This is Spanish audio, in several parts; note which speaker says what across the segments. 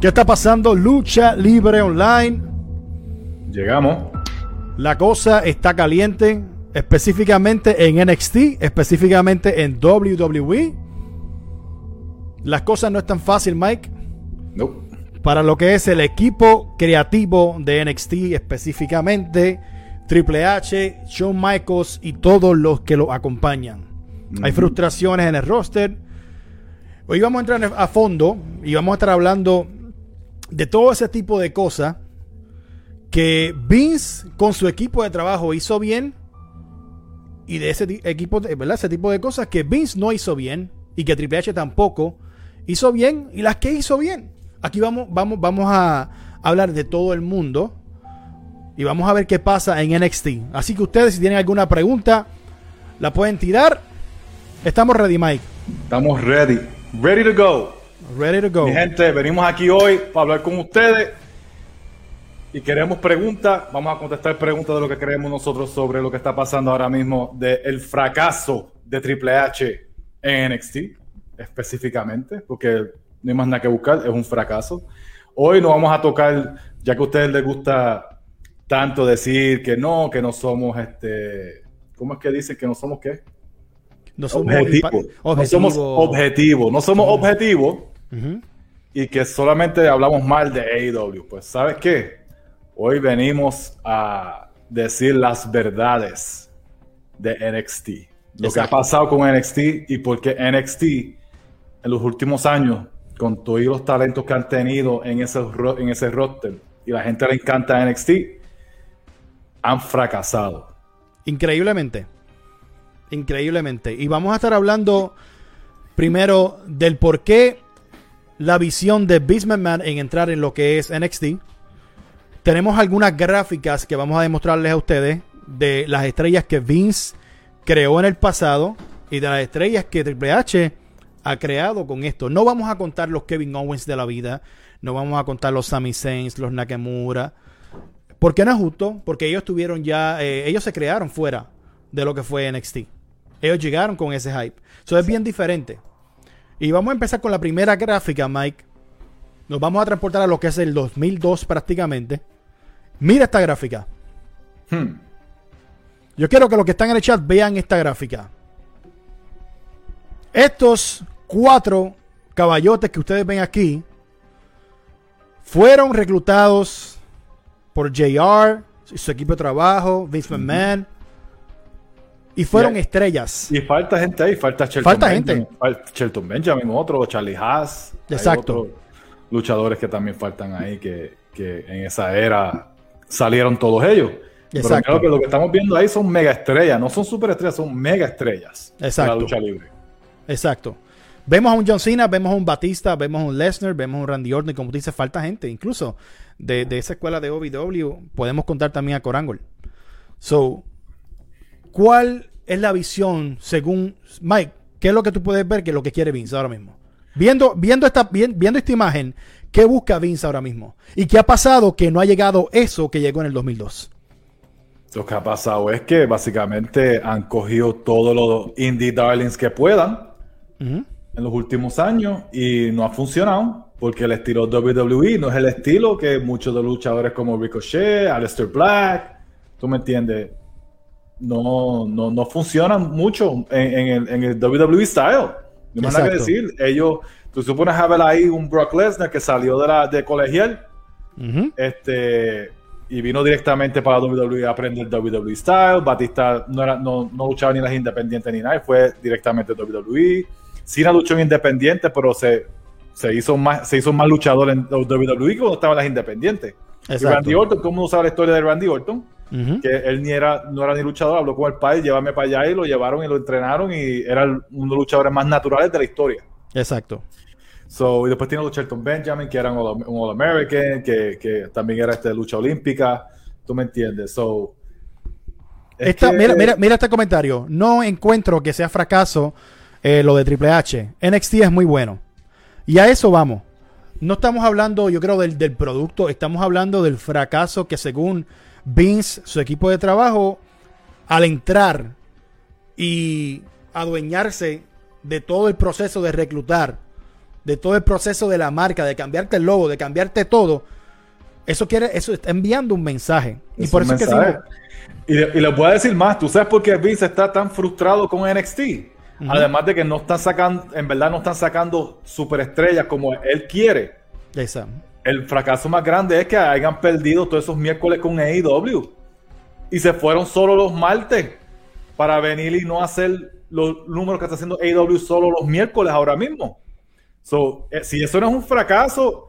Speaker 1: ¿Qué está pasando? Lucha Libre Online.
Speaker 2: Llegamos.
Speaker 1: La cosa está caliente, específicamente en NXT, específicamente en WWE. Las cosas no están fácil, Mike.
Speaker 2: No.
Speaker 1: Para lo que es el equipo creativo de NXT, específicamente Triple H, Shawn Michaels y todos los que lo acompañan. Hay frustraciones en el roster. Hoy vamos a entrar a fondo y vamos a estar hablando de todo ese tipo de cosas que Vince con su equipo de trabajo hizo bien y de ese equipo, ¿verdad? Ese tipo de cosas que Vince no hizo bien y que Triple H tampoco hizo bien y las que hizo bien. Aquí vamos, vamos, vamos a hablar de todo el mundo y vamos a ver qué pasa en NXT. Así que ustedes si tienen alguna pregunta la pueden tirar. Estamos ready, Mike.
Speaker 2: Estamos ready. Ready to go.
Speaker 1: Ready to go.
Speaker 2: Mi gente, venimos aquí hoy para hablar con ustedes y queremos preguntas. Vamos a contestar preguntas de lo que creemos nosotros sobre lo que está pasando ahora mismo del fracaso de Triple H en NXT, específicamente, porque no hay más nada que buscar, es un fracaso. Hoy nos vamos a tocar, ya que a ustedes les gusta tanto decir que no, que no somos este. ¿Cómo es que dicen que no somos qué?
Speaker 1: No somos
Speaker 2: objetivos.
Speaker 1: objetivo.
Speaker 2: No somos objetivos. No somos objetivos y que solamente hablamos mal de AEW. Pues, ¿sabes qué? Hoy venimos a decir las verdades de NXT. Lo que ha pasado con NXT y por qué NXT en los últimos años, con todos los talentos que han tenido en ese, en ese roster y la gente le encanta NXT, han fracasado.
Speaker 1: Increíblemente. Increíblemente. Y vamos a estar hablando primero del por qué la visión de Vince McMahon en entrar en lo que es NXT. Tenemos algunas gráficas que vamos a demostrarles a ustedes de las estrellas que Vince creó en el pasado y de las estrellas que Triple H ha creado con esto. No vamos a contar los Kevin Owens de la vida, no vamos a contar los Sami Zayn, los Nakamura, porque no es justo, porque ellos tuvieron ya, eh, ellos se crearon fuera de lo que fue NXT. Ellos llegaron con ese hype. Eso es bien diferente. Y vamos a empezar con la primera gráfica, Mike. Nos vamos a transportar a lo que es el 2002 prácticamente. Mira esta gráfica.
Speaker 2: Hmm.
Speaker 1: Yo quiero que los que están en el chat vean esta gráfica. Estos cuatro caballotes que ustedes ven aquí fueron reclutados por JR, su equipo de trabajo, Vince McMahon, y fueron
Speaker 2: Y-
Speaker 1: estrellas.
Speaker 2: Y falta gente ahí, falta Shelton
Speaker 1: Falta
Speaker 2: Benjamin,
Speaker 1: gente.
Speaker 2: fal- Shelton Benjamin, otro, Charlie Haas.
Speaker 1: Exacto.
Speaker 2: luchadores que también faltan ahí que, que en esa era salieron todos ellos. Pero
Speaker 1: Exacto.
Speaker 2: creo que lo que estamos viendo ahí son mega estrellas, no son super estrellas, son mega estrellas. de
Speaker 1: Exacto.
Speaker 2: La lucha libre.
Speaker 1: Exacto. Vemos a un John Cena, vemos a un Batista, vemos a un Lesnar, vemos a un Randy Orton, y como tú dices, falta gente. Incluso de, de esa escuela de OVW podemos contar también a Corangle. So, ¿cuál es la visión según Mike? ¿Qué es lo que tú puedes ver que es lo que quiere Vince ahora mismo? Viendo, viendo, esta, vi- viendo esta imagen, ¿qué busca Vince ahora mismo? ¿Y qué ha pasado que no ha llegado eso que llegó en el 2002?
Speaker 2: Lo que ha pasado es que básicamente han cogido todos los indie darlings que puedan en los últimos años y no ha funcionado porque el estilo WWE no es el estilo que muchos de los luchadores como Ricochet, Aleister Black, tú me entiendes, no, no, no funcionan mucho en, en el, en el WWE style. No nada que decir. Ellos, tú supones a ver ahí un Brock Lesnar que salió de la de colegial este y vino directamente para WWE a aprender WWE Style. Batista no, era, no, no luchaba ni en las independientes ni nada, fue directamente a WWE. Cena luchó en independientes, pero se, se, hizo más, se hizo más luchador en WWE que cuando estaba en las independientes. Y. Randy Orton, ¿cómo no sabe la historia de Randy Orton? Que él ni era, no era ni luchador, habló con el padre, llévame para allá y lo llevaron y lo entrenaron y era uno de los luchadores más naturales de la historia.
Speaker 1: Exacto.
Speaker 2: So, y después tiene los Shelton Benjamin, que era un All- un All-American, que, que también era este, lucha olímpica. ¿Tú me entiendes? So, es
Speaker 1: Esta-
Speaker 2: que-
Speaker 1: mira, mira, mira este comentario. No encuentro que sea fracaso eh, lo de Triple H. NXT es muy bueno. Y a eso vamos. No estamos hablando, yo creo, del, del producto. Estamos hablando del fracaso que según Vince, su equipo de trabajo, al entrar y adueñarse de todo el proceso de reclutar de todo el proceso de la marca, de cambiarte el logo, de cambiarte todo, eso quiere, eso está enviando un mensaje. y
Speaker 2: Es
Speaker 1: por eso es que
Speaker 2: Y, le- y les voy a decir más, ¿tú sabes por qué Vince está tan frustrado con NXT? Además de que no están sacando, en verdad no están sacando superestrellas como él quiere.
Speaker 1: esa.
Speaker 2: El fracaso más grande es que hayan perdido todos esos miércoles con AEW. Y se fueron solo los martes para venir y no hacer los números que está haciendo AEW solo los miércoles ahora mismo. So, eh, si eso no es un fracaso,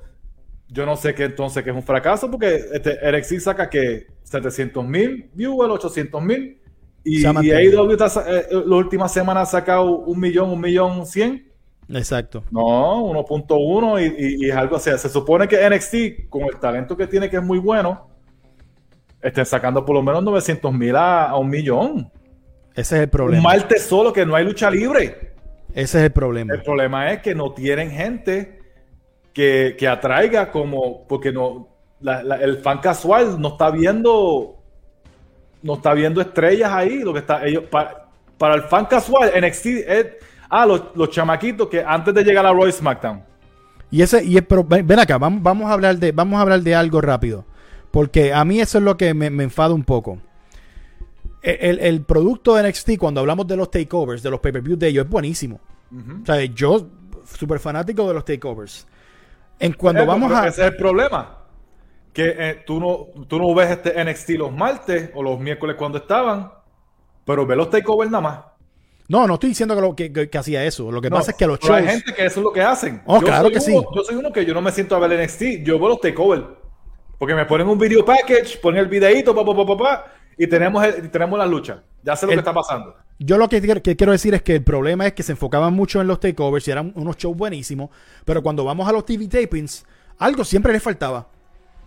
Speaker 2: yo no sé qué entonces que es un fracaso, porque este NXT saca que 700 mil viewers, 800 mil. Y, y. AEW sa- eh, eh, la última semana ha sacado un millón, un millón cien.
Speaker 1: Exacto.
Speaker 2: No, 1.1 y, y- y es algo así. Se supone que NXT, con el talento que tiene, que es muy bueno, estén sacando por lo menos 900 mil a, a un millón.
Speaker 1: Ese es el
Speaker 2: Un
Speaker 1: problema.
Speaker 2: martes solo que no hay lucha libre.
Speaker 1: Ese es el problema.
Speaker 2: El problema es que no tienen gente que, que atraiga como, porque no, la- la- el fan casual no está viendo, no está viendo estrellas ahí. Lo que está, ellos, pa- para el fan casual, NXT es, ah, los, los chamaquitos que antes de llegar a Roy SmackDown.
Speaker 1: Y ese, y es- pero ven, acá, vamos, vamos a hablar de, vamos a hablar de algo rápido. Porque a mí eso es lo que me, me enfada un poco. E- El, el producto de NXT, cuando hablamos de los takeovers, de los pay-per-views de ellos, es buenísimo. O sea, yo, súper fanático de los takeovers. En cuando
Speaker 2: Eh,
Speaker 1: vamos a.
Speaker 2: Ese es el problema. Que eh, tú, no, tú no ves este NXT los martes o los miércoles cuando estaban, pero ves los takeovers nada más.
Speaker 1: No, no estoy diciendo que, lo- que- que- que hacía eso. Lo que
Speaker 2: No,
Speaker 1: pasa es que los shows.
Speaker 2: Hay gente que eso es lo que hacen.
Speaker 1: Oh, claro
Speaker 2: soy
Speaker 1: que sí.
Speaker 2: Yo soy uno que yo no me siento a ver NXT. Yo veo los takeovers. Porque me ponen un video package, ponen el videíto, pa, pa, pa, pa, pa, y tenemos, el- tenemos la lucha. Ya sé lo
Speaker 1: El-
Speaker 2: que está pasando.
Speaker 1: Yo lo que, quiero- que quiero decir es que el problema es que se enfocaban mucho en los takeovers y eran unos shows buenísimos, pero cuando vamos a los TV tapings, algo siempre le faltaba.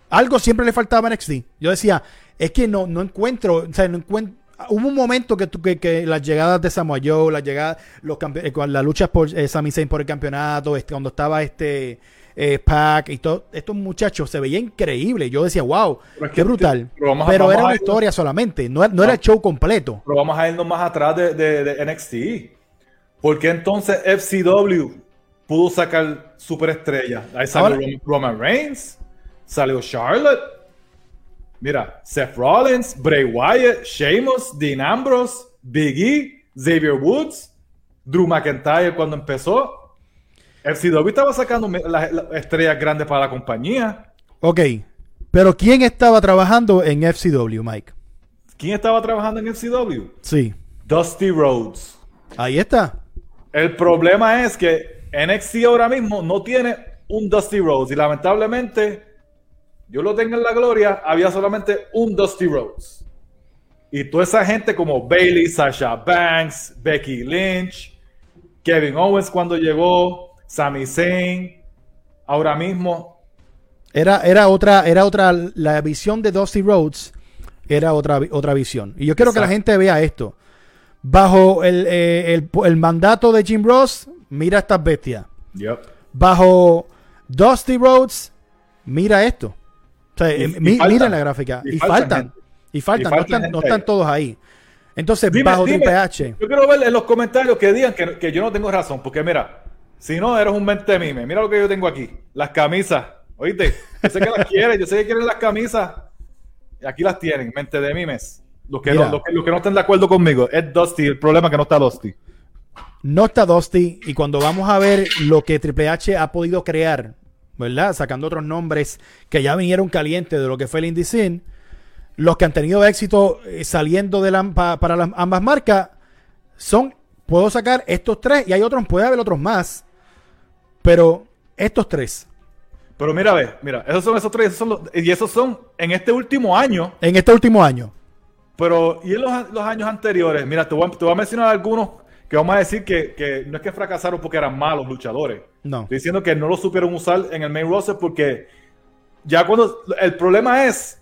Speaker 1: Algo siempre le faltaba a NXT. Yo decía, es que no, no encuentro, o sea, no encuentro. Hubo un momento que, tú- que, que las llegadas de Samoa Joe, las llegadas, los eh, con la lucha por eh, Sami Zayn por el campeonato, este, cuando estaba este eh, Pac y todo, estos muchachos se veía increíble. Yo decía, wow,
Speaker 2: Pero es
Speaker 1: qué
Speaker 2: que-
Speaker 1: brutal.
Speaker 2: pero vamos a-
Speaker 1: pero
Speaker 2: vamos
Speaker 1: era una historia solamente, no, no era el show completo.
Speaker 2: Pero vamos a irnos más atrás de, de- de NXT. ¿Por qué entonces FCW pudo sacar superestrellas? Ahí salió Roman Reigns, salió Charlotte. Mira, Seth Rollins, Bray Wyatt, Sheamus, Dean Ambrose, Big E, Xavier Woods, Drew McIntyre cuando empezó. FCW estaba sacando las estrellas grandes para la compañía.
Speaker 1: Ok, pero ¿quién estaba trabajando en FCW, Mike?
Speaker 2: ¿Quién estaba trabajando en FCW?
Speaker 1: Sí,
Speaker 2: Dusty Rhodes.
Speaker 1: ahí está.
Speaker 2: El problema es que NXT ahora mismo no tiene un Dusty Rhodes y lamentablemente, yo lo tengo en la gloria, había solamente un Dusty Rhodes. Y toda esa gente como Bailey, Sasha Banks, Becky Lynch, Kevin Owens cuando llegó, Sami Zayn, ahora mismo
Speaker 1: Era, era otra, era otra, la visión de Dusty Rhodes era otra, otra visión. Y yo quiero que la gente vea esto. Bajo el, eh, el- el mandato de Jim Ross, mira estas bestias.
Speaker 2: Yep.
Speaker 1: Bajo Dusty Rhodes, mira esto. Sea,
Speaker 2: Y-
Speaker 1: eh,
Speaker 2: y
Speaker 1: mi-
Speaker 2: faltan.
Speaker 1: mira la gráfica.
Speaker 2: Y faltan gente.
Speaker 1: Y faltan. No, están, no están todos ahí. Entonces,
Speaker 2: Dime,
Speaker 1: bajo
Speaker 2: dime.
Speaker 1: Triple H.
Speaker 2: Yo quiero ver en los comentarios que digan que, que yo no tengo razón, porque mira, si no, eres un mente mime. Mira lo que yo tengo aquí, las camisas. Oíste, yo sé que las quieres, yo sé que quieren las camisas. Y aquí las tienen, mente de mimes. Los que, no, los, que, los que no estén de acuerdo conmigo, es Dusty, el problema es que no está Dusty.
Speaker 1: No está Dusty. Y cuando vamos a ver lo que Triple H ha podido crear, ¿verdad? Sacando otros nombres que ya vinieron calientes de lo que fue el Indie Scene, los que han tenido éxito eh, saliendo de la, pa- para las, ambas marcas son, puedo sacar estos tres y hay otros, puede haber otros más, pero estos tres,
Speaker 2: Pero mira, ve, mira, esos son esos tres, esos son los- y esos son en este último año,
Speaker 1: en este último año.
Speaker 2: pero y en los, los años anteriores, mira, te voy, a, te voy a mencionar algunos que vamos a decir que, que no es que fracasaron porque eran malos luchadores.
Speaker 1: No.
Speaker 2: Estoy diciendo que no lo supieron usar en el main roster porque ya cuando el problema es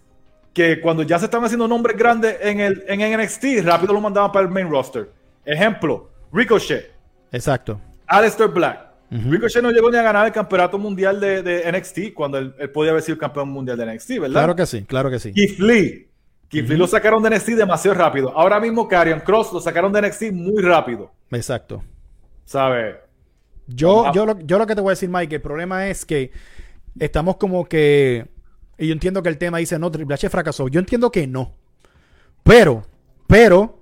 Speaker 2: que cuando ya se estaban haciendo nombres grandes en el en NXT, rápido lo mandaban para el main roster. Ejemplo, Ricochet,
Speaker 1: Exacto.
Speaker 2: Aleister Black. Ricochet no llegó ni a ganar el campeonato mundial de, de NXT cuando él, él podía haber sido el campeón mundial de NXT, ¿verdad?
Speaker 1: Claro que sí, claro que sí.
Speaker 2: Keith Lee. Keith Lee lo sacaron de NXT demasiado rápido. Ahora mismo Karrion Cross lo sacaron de NXT muy rápido.
Speaker 1: Exacto.
Speaker 2: ¿Sabes?
Speaker 1: Yo, yo, lo, yo lo que te voy a decir, Mike, el problema es que estamos como que. Y yo entiendo que el tema dice, no, Triple H fracasó. Yo entiendo que no. Pero, pero,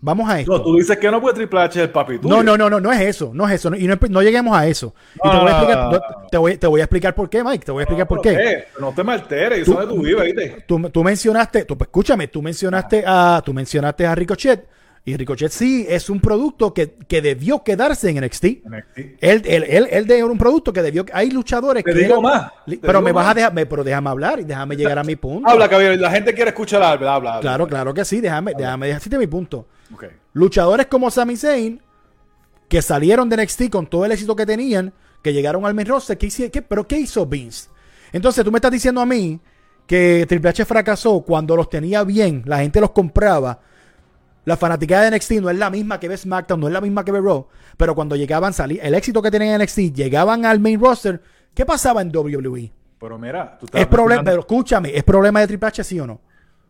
Speaker 1: vamos a esto.
Speaker 2: No, tú dices que no, pues Triple H es el papi.
Speaker 1: No, no, no, no, no es eso, no es eso. no- y no, no lleguemos a eso. Y te voy a
Speaker 2: no,
Speaker 1: explicar,
Speaker 2: no,
Speaker 1: te, voy, te voy a explicar por qué, Mike. Te voy a explicar por qué.
Speaker 2: eh, no te me alteres, yo sé dónde tú vives, ¿viste?
Speaker 1: Tú, tú mencionaste, tú, pues, escúchame, tú mencionaste a, tú mencionaste a Ricochet. Y Ricochet sí es un producto que, que debió quedarse en NXT.
Speaker 2: NXT.
Speaker 1: Él, él, él, él de un producto que debió. Hay luchadores
Speaker 2: Te
Speaker 1: que.
Speaker 2: digo
Speaker 1: eran-
Speaker 2: más,
Speaker 1: li-
Speaker 2: te
Speaker 1: Pero
Speaker 2: digo
Speaker 1: me vas a dejar. me- pero déjame hablar y déjame llegar a mi punto.
Speaker 2: Habla, caballero, la gente quiere escuchar habla, habla. habla.
Speaker 1: Claro, claro que sí. Déjame, déjame decirte mi punto. Luchadores como Sami Zayn, que salieron de NXT con todo el éxito que tenían, que llegaron al main roster, ¿qué qué- ¿pero qué hizo Vince? Entonces tú me estás diciendo a mí que Triple H fracasó cuando los tenía bien, la gente los compraba. La fanaticada de NXT no es la misma que ve SmackDown, no es la misma que ve Raw, pero cuando llegaban, salí, el éxito que tenían en NXT, llegaban al main roster, ¿qué pasaba en WWE?
Speaker 2: Pero mira, tú estás
Speaker 1: Es problema, pero escúchame, ¿es problema de Triple H sí o no?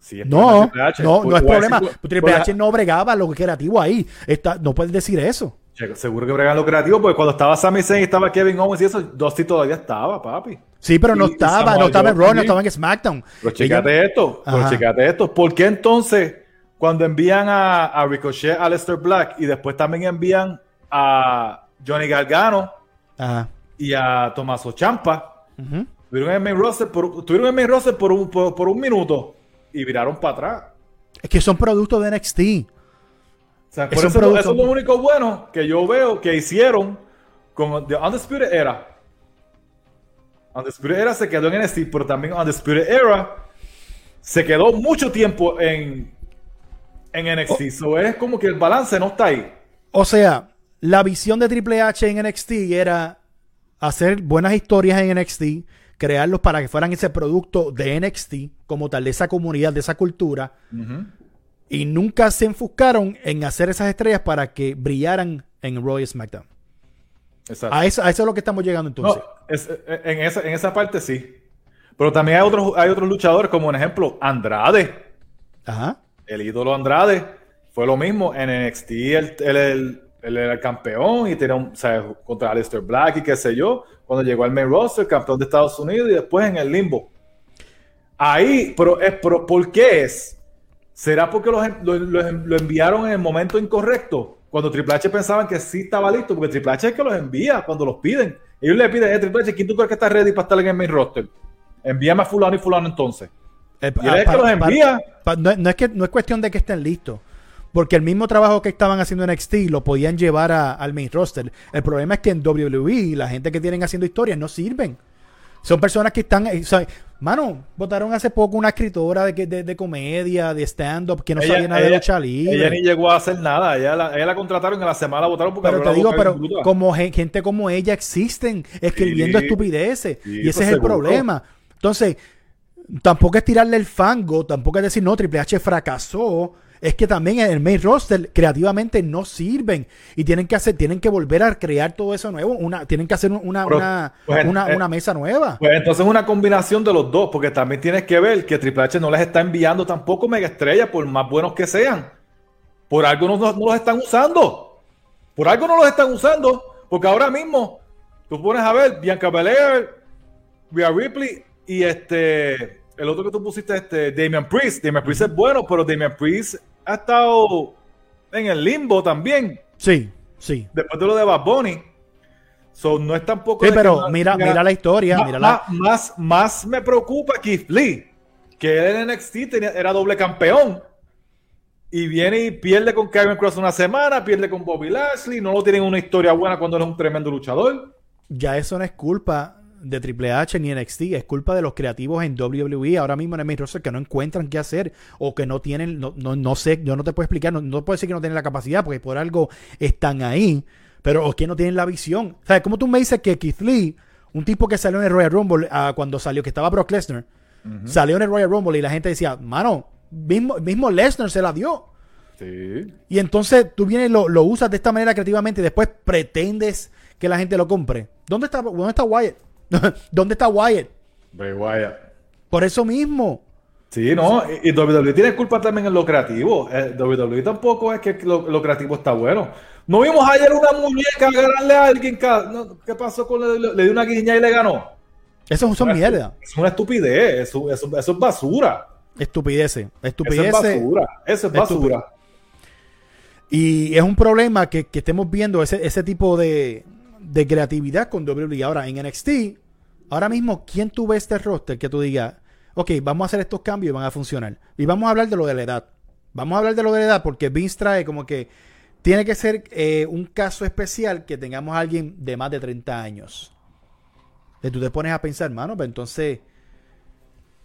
Speaker 2: Sí, es problema de
Speaker 1: No,
Speaker 2: Triple H.
Speaker 1: no,
Speaker 2: Pues
Speaker 1: no es
Speaker 2: voy a
Speaker 1: problema.
Speaker 2: decir-
Speaker 1: Triple
Speaker 2: pues,
Speaker 1: H no bregaba lo creativo ahí. Está, no puedes decir eso.
Speaker 2: Seguro que bregan lo creativo, porque cuando estaba Sami Zayn y estaba Kevin Owens y eso, Dusty todavía estaba, papi.
Speaker 1: Sí, pero no
Speaker 2: Y-
Speaker 1: estaba, no estaba en Raw, no estaba en SmackDown.
Speaker 2: Pero checate esto, pero checate esto. ¿Por qué entonces cuando envían a, a Ricochet, a Lester Black y después también envían a Johnny Gargano
Speaker 1: Ajá.
Speaker 2: y a Tommaso Champa,
Speaker 1: Ujú.
Speaker 2: estuvieron en main roster por, estuvieron en el main roster por un, por, por un minuto y viraron para atrás?
Speaker 1: Es que son productos de NXT.
Speaker 2: O sea, por eso,
Speaker 1: producto-
Speaker 2: eso es lo único bueno que yo veo que hicieron con The Undisputed Era. Undisputed Era se quedó en NXT, pero también Undisputed Era se quedó mucho tiempo en, en NXT.
Speaker 1: Oh.
Speaker 2: So es como que el balance no está ahí.
Speaker 1: O sea, la visión de Triple H en NXT era hacer buenas historias en NXT, crearlos para que fueran ese producto de NXT, como tal, de esa comunidad, de esa cultura, y nunca se enfocaron en hacer esas estrellas para que brillaran en y SmackDown.
Speaker 2: Exacto.
Speaker 1: A eso, a eso es lo que estamos llegando entonces.
Speaker 2: No, es- eh, en, esa, en esa parte sí. Pero también hay otros, hay otros luchadores, como por ejemplo Andrade.
Speaker 1: Ajá.
Speaker 2: El ídolo Andrade fue lo mismo en NXT él, era el campeón y tenía un, o sea, contra Aleister Black y qué sé yo cuando llegó al main roster campeón de Estados Unidos y después en el limbo ahí pero, es, pero ¿por qué es? ¿será porque lo, lo- lo enviaron en el momento incorrecto? cuando Triple H pensaban que sí estaba listo porque Triple H es que los envía cuando los piden ellos le piden, eh, Triple H, ¿quién tú crees que está ready para estar en el main roster? envíame a fulano y fulano entonces
Speaker 1: Eh,
Speaker 2: Y él es que los envía.
Speaker 1: pa- no, no es que, no es cuestión de que estén listos. Porque el mismo trabajo que estaban haciendo en NXT lo podían llevar a- al main roster. El problema es que en WWE la gente que tienen haciendo historias no sirven. Son personas que están... eh, o sea, mano, votaron hace poco una escritora de, de, de comedia, de stand-up, que no
Speaker 2: Ella-
Speaker 1: sabía nada de lucha libre.
Speaker 2: Ella ni llegó a hacer nada. Ella la, ella la contrataron en la semana la votaron porque
Speaker 1: Pero te digo, pero como gen- gente como ella existen escribiendo
Speaker 2: Sí.
Speaker 1: estupideces.
Speaker 2: Sí,
Speaker 1: y ese es el problema. Entonces, tampoco es tirarle el fango, tampoco es decir, no, Triple H fracasó. Es que también en el main roster creativamente no sirven y tienen que hacer, tienen que volver a crear todo eso nuevo, una, tienen que hacer una,
Speaker 2: Pero,
Speaker 1: una,
Speaker 2: pues,
Speaker 1: una,
Speaker 2: eh,
Speaker 1: una mesa nueva.
Speaker 2: Pues entonces es una combinación de los dos, porque también tienes que ver que Triple H no les está enviando tampoco mega estrellas, por más buenos que sean. Por algo no, no- no los están usando. Por algo no los están usando, porque ahora mismo tú pones a ver Bianca Belair, Rhea Ripley y este el otro que tú pusiste, este Damian Priest. Damian Priest es bueno, pero Damian Priest ha estado en el limbo también.
Speaker 1: Sí, sí.
Speaker 2: después de lo de Bad Bunny. So, no es tampoco.
Speaker 1: Sí,
Speaker 2: que
Speaker 1: pero mira, mira la historia,
Speaker 2: Más,
Speaker 1: mira la-
Speaker 2: más, más, más me preocupa Keith Lee, que él en NXT tenía- era doble campeón. Y viene y pierde con Kevin Cross una semana, pierde con Bobby Lashley. No lo tienen una historia buena cuando él es un tremendo luchador.
Speaker 1: ya eso no es culpa de Triple H ni NXT, es culpa de los creativos en WWE ahora mismo en el roster que no encuentran qué hacer o que no tienen, no, no, no sé, yo no te puedo explicar, no, no puedo decir que no tienen la capacidad porque por algo están ahí, pero o que no tienen la visión. O sea, como tú me dices que Keith Lee, un tipo que salió en el Royal Rumble ah, cuando salió, que estaba Brock Lesnar, salió en el Royal Rumble y la gente decía, mano, mismo, mismo Lesnar se la dio.
Speaker 2: Sí.
Speaker 1: Y entonces tú vienes lo, lo usas de esta manera creativamente y después pretendes que la gente lo compre. ¿Dónde está, dónde está Wyatt? ¿Dónde está Wyatt?
Speaker 2: Bray Wyatt.
Speaker 1: Por eso mismo.
Speaker 2: Sí, no, y, y WWE tiene culpa también en lo creativo. Eh, WWE tampoco es que lo, lo creativo está bueno. ¿No vimos ayer una muñeca ganarle a alguien? ¿Qué pasó con le, le dio una guiña y le ganó?
Speaker 1: Eso son mierda.
Speaker 2: Es una estupidez, eso, eso, es basura.
Speaker 1: Estupideces. Estupidez.
Speaker 2: Eso es basura. Eso es basura.
Speaker 1: Y es un problema que, estemos viendo ese, ese tipo de, de creatividad con WWE. Ahora, en NXT, ahora mismo, ¿quién tuve este roster que tú digas, ok, vamos a hacer estos cambios y van a funcionar? Y vamos a hablar de lo de la edad. Vamos a hablar de lo de la edad porque Vince trae como que tiene que ser eh, un caso especial que tengamos a alguien de más de 30 años. Y tú te pones a pensar, mano, pues entonces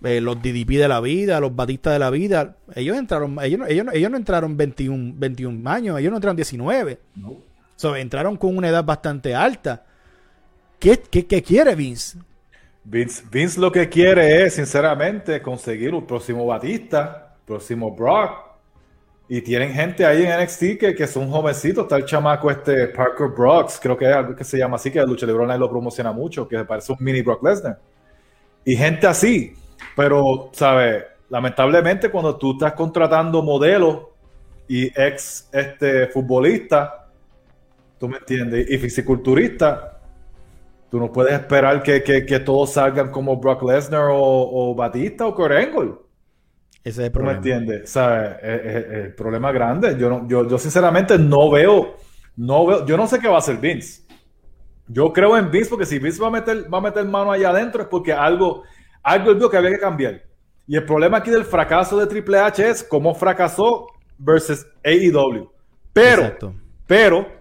Speaker 1: eh, los DDP de la vida, los Batistas de la vida, ellos entraron, ellos, ellos, ellos no entraron 21, 21 años, ellos no entraron 19. No. Entraron con una edad bastante alta. ¿Qué, qué, quiere Vince?
Speaker 2: Vince? Vince lo que quiere es, sinceramente, conseguir un próximo Batista, próximo Brock, y tienen gente ahí en NXT que, que son jovencitos. Está el chamaco este Parker Brooks, creo que es algo que se llama así, que el lucha libre lo promociona mucho, que parece un mini Brock Lesnar. Y gente así. Pero, ¿sabes? Lamentablemente cuando tú estás contratando modelos y ex este, futbolistas, tú me entiendes, y fisiculturistas, tú no puedes esperar que, que, todos salgan como Brock Lesnar o, Batista o Kurt Angle.
Speaker 1: Ese es el problema.
Speaker 2: ¿Me entiendes? O el problema grande. Yo, no, yo, yo sinceramente no veo, no veo, yo no sé qué va a hacer Vince. Yo creo en Vince porque si Vince va a meter, va a meter mano allá adentro es porque algo, algo vio que había que cambiar. Y el problema aquí del fracaso de Triple H es cómo fracasó versus AEW. Pero, pero,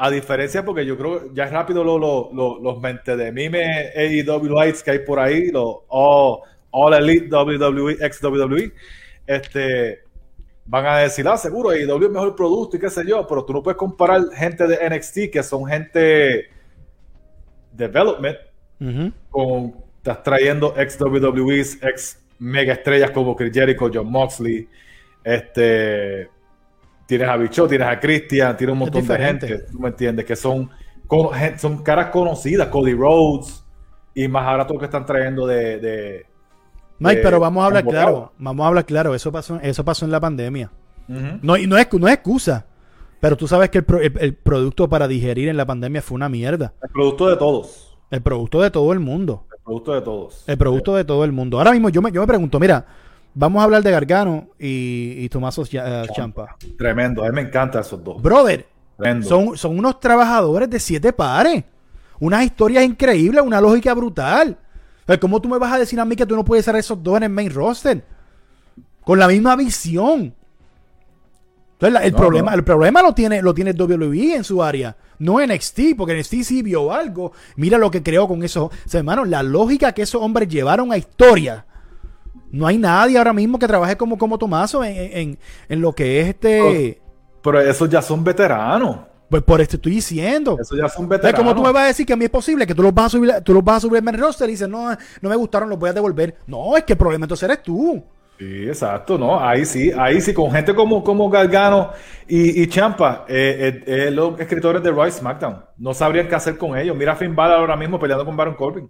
Speaker 2: a diferencia, porque yo creo ya es rápido los mente de mime AEW Lights que hay por ahí, los All Elite WWE, ex WWE, este, van a decir, ah, seguro, AEW es mejor producto y qué sé yo, pero tú no puedes comparar gente de NXT que son gente development con, estás trayendo ex WWEs, ex mega estrellas como Chris Jericho, John Moxley, este, tienes a Bicho, tienes a Christian, tienes un montón de gente, tú me entiendes, que son, son caras conocidas, Cody Rhodes, y más ahora todo lo que están trayendo de
Speaker 1: Mike, pero vamos a hablar claro. Vamos a hablar claro. Eso pasó, eso pasó en la pandemia. no, y no es, no es excusa. Pero tú sabes que el, producto para digerir en la pandemia fue una mierda.
Speaker 2: El producto de todos.
Speaker 1: El producto de todo el mundo.
Speaker 2: El producto de todos.
Speaker 1: El producto de todo el mundo. Ahora mismo yo me, yo me pregunto, mira, vamos a hablar de Gargano y, y Tomaso eh, Champa.
Speaker 2: Tremendo, a mí me encantan esos dos.
Speaker 1: Brother, son, son unos trabajadores de siete pares. Unas historias increíbles, una lógica brutal. ¿Cómo tú me vas a decir a mí que tú no puedes ser esos dos en el main roster? Con la misma visión. Entonces, el, problema, el problema lo tiene, lo tiene WWE en su área, no NXT, porque NXT sí vio algo. Mira lo que creó con eso. hermano, la lógica que esos hombres llevaron a historia. No hay nadie ahora mismo que trabaje como, como Tomaso en, lo que es este.
Speaker 2: pero esos ya son veteranos.
Speaker 1: Pues por esto estoy diciendo.
Speaker 2: Eso ya son veteranos.
Speaker 1: ¿Cómo tú me vas a decir que a mí es posible que tú los vas a subir, tú los vas a subir en el roster y dices, no, no me gustaron, los voy a devolver? No, es que el problema entonces eres tú.
Speaker 2: Sí, exacto, ¿no? Ahí sí, ahí sí, con gente como, como Gargano y, y Champa, eh, eh, eh, los escritores de Royce SmackDown, no sabrían qué hacer con ellos. Mira a Finn Balor ahora mismo peleando con Baron Corbin.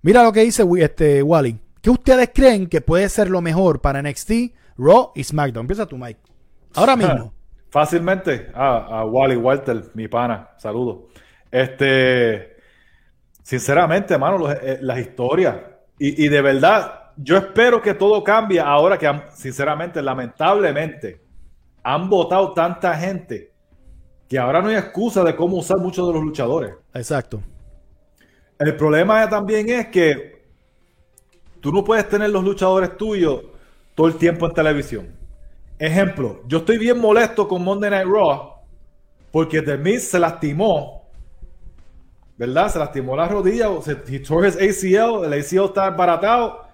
Speaker 1: Mira lo que dice este, Wally. ¿Qué ustedes creen que puede ser lo mejor para NXT, Raw y SmackDown? Empieza tú, Mike. Ahora mismo.
Speaker 2: Fácilmente. a Wally Walter, mi pana. Saludos. Este. Sinceramente, hermano, eh, las historias. Y, de verdad, yo espero que todo cambie ahora que, sinceramente, lamentablemente, han votado tanta gente que ahora no hay excusa de cómo usar muchos de los luchadores.
Speaker 1: Exacto.
Speaker 2: El problema también es que tú no puedes tener los luchadores tuyos todo el tiempo en televisión. Ejemplo, yo estoy bien molesto con Monday Night Raw porque The Miz se lastimó, ¿verdad? Se lastimó la rodilla, se tore his ACL, el ACL está baratado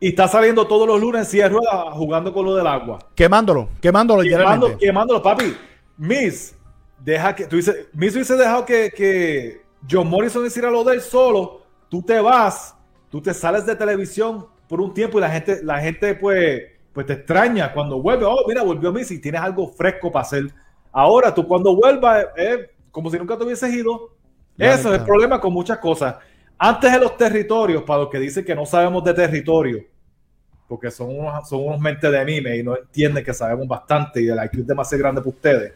Speaker 2: y está saliendo todos los lunes en silla ruedas jugando con lo del agua.
Speaker 1: Quemándolo, quemándolo,
Speaker 2: Quemando, quemándolo, papi. Miz, deja que, tú dices, Miz hubiese dejado que, que John Morrison hiciera lo de él solo, tú te vas, tú te sales de televisión por un tiempo y la gente, la gente pues pues te extraña cuando vuelve. Oh, mira, volvió Messi, tienes algo fresco para hacer. Ahora tú cuando vuelvas, es como si nunca te hubieses ido. Eso es el problema con muchas cosas. Antes de los territorios, para los que dicen que no sabemos de territorio, porque son unos, son unos mentes de mime y no entienden que sabemos bastante y el IQ es demasiado grande para ustedes.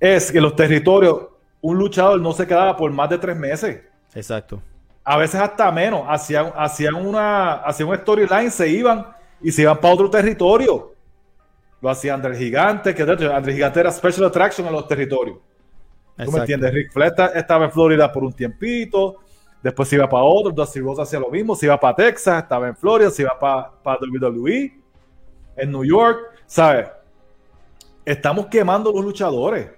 Speaker 2: es que los territorios, un luchador no se quedaba por más de tres meses.
Speaker 1: Exacto.
Speaker 2: A veces hasta menos. Hacían, hacían una, hacían un storyline, se iban y se iban para otro territorio. Lo hacía André Gigante, que de hecho André Gigante era special attraction en los territorios. ¿Tú me entiendes? Rick Flair estaba en Florida por un tiempito, después se iba para otro, Dusty Rose hacía lo mismo, se iba para Texas, estaba en Florida, se iba para, para WWE, en New York, ¿sabes? Estamos quemando los luchadores.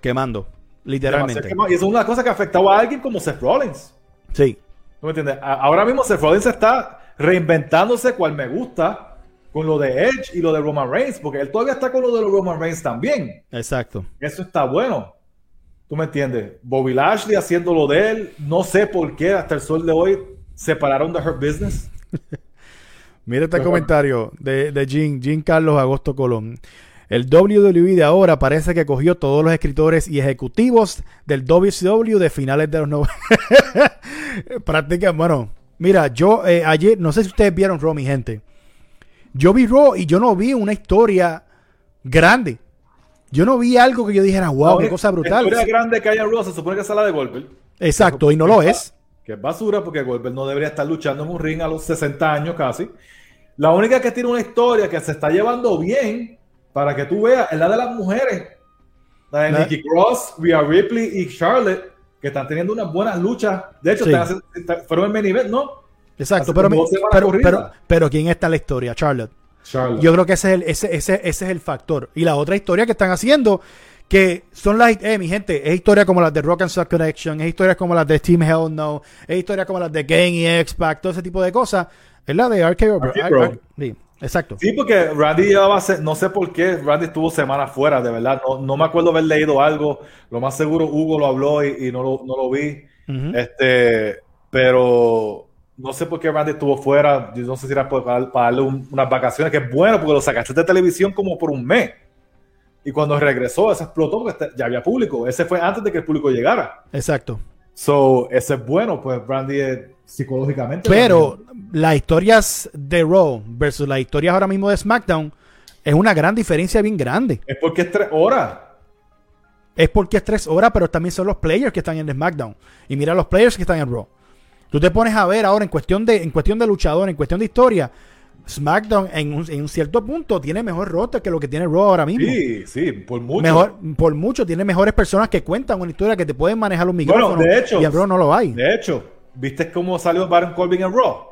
Speaker 1: Quemando, literalmente.
Speaker 2: Y eso es una cosa que afectaba a alguien como Seth Rollins.
Speaker 1: Sí.
Speaker 2: ¿Tú me entiendes? Ahora mismo Seth Rollins está reinventándose cual me gusta con lo de Edge y lo de Roman Reigns, porque él todavía está con lo de los Roman Reigns también.
Speaker 1: Exacto.
Speaker 2: Eso está bueno. ¿Tú me entiendes? Bobby Lashley haciendo lo de él. No sé por qué hasta el sol de hoy separaron de Her Business.
Speaker 1: Mira este comentario de, de Jean, Carlos Agosto Colón. El WWE de ahora parece que cogió todos los escritores y ejecutivos del WCW de finales de los 90. Prácticamente, bueno, mira, yo eh, ayer, no sé si ustedes vieron Raw, mi gente. Yo vi Raw y yo no vi una historia grande. Yo no vi algo que yo dijera, wow, qué cosa brutal.
Speaker 2: La historia grande que hay en Raw se supone que es la de Goldberg.
Speaker 1: Exacto, y no lo es.
Speaker 2: Que es basura porque Goldberg no debería estar luchando en un ring a los 60 años casi. La única que tiene una historia que se está llevando bien, para que tú veas, es la de las mujeres. La de Nikki Cross, Rhea Ripley y Charlotte, que están teniendo unas buenas luchas. De hecho, fueron en main event, ¿no?
Speaker 1: Exacto, pero, pero, pero, ¿quién está en la historia? Charlotte. Yo creo que ese es, el, ese, ese, ese es el factor. Y la otra historia que están haciendo, que son las, eh, mi gente, es historia como las de Rock and Sock Connection, es historia como las de Team Hell No, es historia como las de Gang y X-Pac, todo ese tipo de cosas. Es la de RKO, sí, exacto.
Speaker 2: Sí, porque Randy llevaba, no sé por qué, Randy estuvo semanas fuera, de verdad. No, no, me acuerdo haber leído algo. Lo más seguro, Hugo lo habló y, no, lo, no, lo, vi. Este, pero no sé por qué Randy estuvo fuera. Yo no sé si era para, darle unas vacaciones, que es bueno porque lo sacaste de televisión como por un mes. Y cuando regresó, se explotó porque ya había público. Ese fue antes de que el público llegara.
Speaker 1: Exacto.
Speaker 2: So, ese es bueno, pues Randy es psicológicamente.
Speaker 1: Pero las historias de Raw versus las historias ahora mismo de SmackDown es una gran diferencia bien grande.
Speaker 2: Es porque es tres horas.
Speaker 1: Es porque es tres horas, pero también son los players que están en SmackDown. Y mira los players que están en Raw. Tú te pones a ver ahora en cuestión de, en cuestión de luchador, en cuestión de historia, SmackDown en un, cierto punto tiene mejor roster que lo que tiene Raw ahora mismo.
Speaker 2: Sí, sí, por mucho.
Speaker 1: Mejor, por mucho, tiene mejores personas que cuentan una historia que te pueden manejar los micrófonos.
Speaker 2: Bueno, de hecho,
Speaker 1: y en Raw no lo hay.
Speaker 2: De hecho, ¿viste cómo salió Baron Corbin en Raw?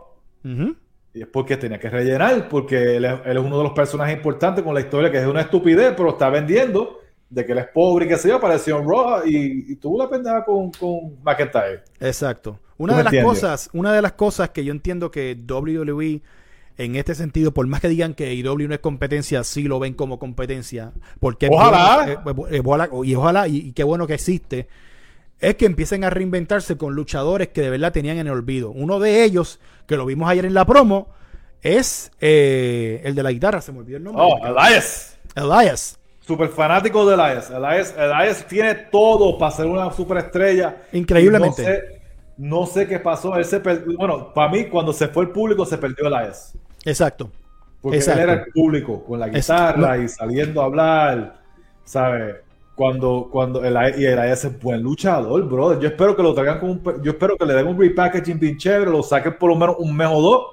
Speaker 2: Y es porque tenía que rellenar, porque él es, uno de los personajes importantes con la historia que es una estupidez, pero está vendiendo de que él es pobre y que se yo, apareció en Raw y, tuvo la pendeja con, con McIntyre.
Speaker 1: Exacto. Una de las cosas, una de las cosas que yo entiendo que WWE en este sentido, por más que digan que IW no es competencia, sí lo ven como competencia. Porque
Speaker 2: ojalá. Eh,
Speaker 1: eh, y ojalá, y, qué bueno que existe, es que empiecen a reinventarse con luchadores que de verdad tenían en el olvido. Uno de ellos, que lo vimos ayer en la promo, es eh, el de la guitarra, se me olvidó el nombre.
Speaker 2: Oh, Elias.
Speaker 1: Elias.
Speaker 2: Super fanático de Elias. Elias. Elias tiene todo para ser una superestrella.
Speaker 1: Increíblemente.
Speaker 2: No sé qué pasó. Él se Bueno, para mí, cuando se fue el público, se perdió el AES.
Speaker 1: Exacto.
Speaker 2: Porque él era el público, con la guitarra y saliendo a hablar. ¿Sabes? Cuando, cuando el, y el AES es buen luchador, brother. Yo espero que lo traigan con un, Yo espero que le den un repackaging bien chévere, lo saquen por lo menos un mes o dos.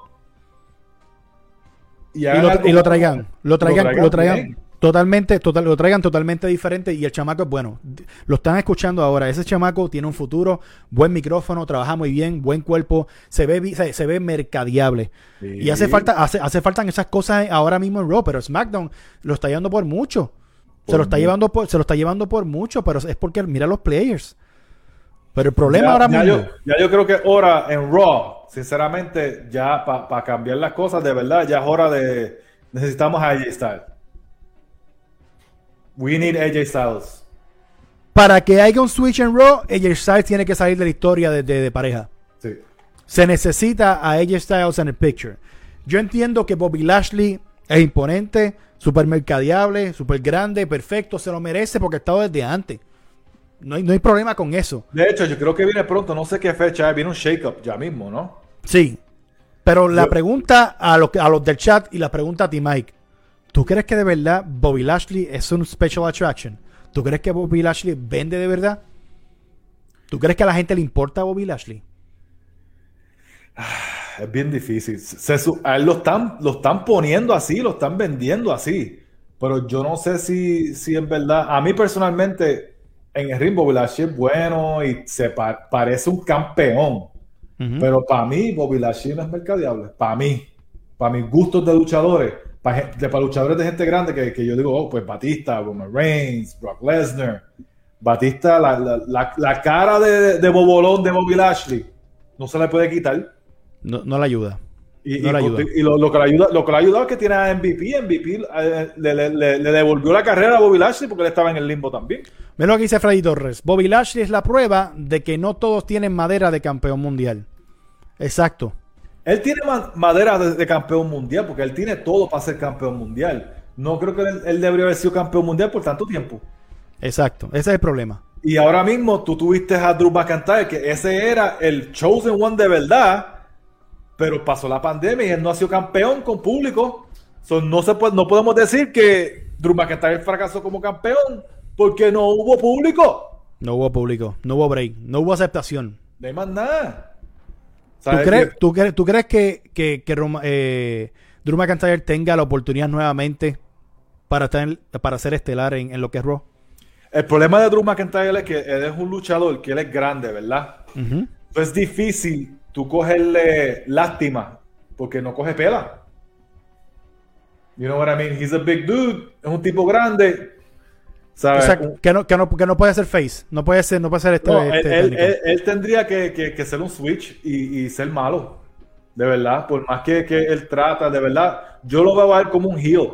Speaker 1: Y, lo, traigan. Lo traigan, lo traigan Totalmente, total, lo traigan totalmente diferente y el chamaco es bueno. Lo están escuchando ahora. Ese chamaco tiene un futuro, buen micrófono, trabaja muy bien, buen cuerpo, se ve se, ve mercadiable. Y hace falta hace, hace falta esas cosas ahora mismo en Raw, pero SmackDown lo está llevando por mucho. se lo está llevando por, se lo está llevando por mucho, pero es porque mira los players. Pero el problema ahora
Speaker 2: mismo.
Speaker 1: Yo,
Speaker 2: ya yo creo que ahora en Raw, sinceramente, ya para cambiar las cosas, de verdad, ya es hora de. Necesitamos a AJ Styles. We need AJ Styles.
Speaker 1: Para que haya un switch en Raw, AJ Styles tiene que salir de la historia de, pareja.
Speaker 2: Sí.
Speaker 1: Se necesita a AJ Styles en el picture. Yo entiendo que Bobby Lashley es imponente, super mercadeable, super grande, perfecto, se lo merece porque ha estado desde antes. No hay, no hay problema con eso.
Speaker 2: De hecho, yo creo que viene pronto, no sé qué fecha, viene un shake-up ya mismo, ¿no?
Speaker 1: Sí. Pero la pregunta a los, a los del chat y la pregunta a ti, Mike. ¿Tú crees que de verdad Bobby Lashley es un special attraction? ¿Tú crees que Bobby Lashley vende de verdad? ¿Tú crees que a la gente le importa Bobby Lashley?
Speaker 2: Es bien difícil. Se, a él lo están, lo están poniendo así, lo están vendiendo así. Pero yo no sé si, si en verdad. A mí personalmente, en el ring, Bobby Lashley es bueno y se parece un campeón. Pero para mí, Bobby Lashley no es mercadeable. Para mí, para mis gustos de luchadores, para, luchadores de gente grande que, yo digo, oh, pues Batista, Roman Reigns, Brock Lesnar. Batista, la, cara de, de, bobolón de Bobby Lashley no se le puede quitar.
Speaker 1: No, no le ayuda.
Speaker 2: Y, lo, que le ayuda, lo que le ha ayudado es que tiene a MVP. MVP eh, le, devolvió la carrera a Bobby Lashley porque él estaba en el limbo también.
Speaker 1: Mira lo que dice Freddy Torres. Bobby Lashley es la prueba de que no todos tienen madera de campeón mundial. Exacto.
Speaker 2: Él tiene madera de, campeón mundial porque él tiene todo para ser campeón mundial. No creo que él, debería haber sido campeón mundial por tanto tiempo.
Speaker 1: Exacto, ese es el problema.
Speaker 2: Y ahora mismo tú tuviste a Drew McIntyre, que ese era el chosen one de verdad pero pasó la pandemia y él no ha sido campeón con público. no, se puede, no podemos decir que Drew McIntyre fracasó como campeón porque no hubo público.
Speaker 1: No hubo público, no hubo break, no hubo aceptación.
Speaker 2: No hay más nada.
Speaker 1: ¿Tú crees, tú, crees que, que, eh, Drew McIntyre tenga la oportunidad nuevamente para, estar para ser estelar en, lo que es Raw?
Speaker 2: El problema de Drew McIntyre es que él es un luchador, que él es grande, ¿verdad? Es difícil tú cogerle lástima porque no coge pela. You know what I mean? He's a big dude, es un tipo grande.
Speaker 1: ¿Sabes? O sea, que no, que, no, que no puede ser face, no puede ser, no puede ser este.
Speaker 2: este él, tendría que, que, ser un switch y, y, ser malo. De verdad, por más que, que él trata, de verdad, yo lo veo a él como un heel.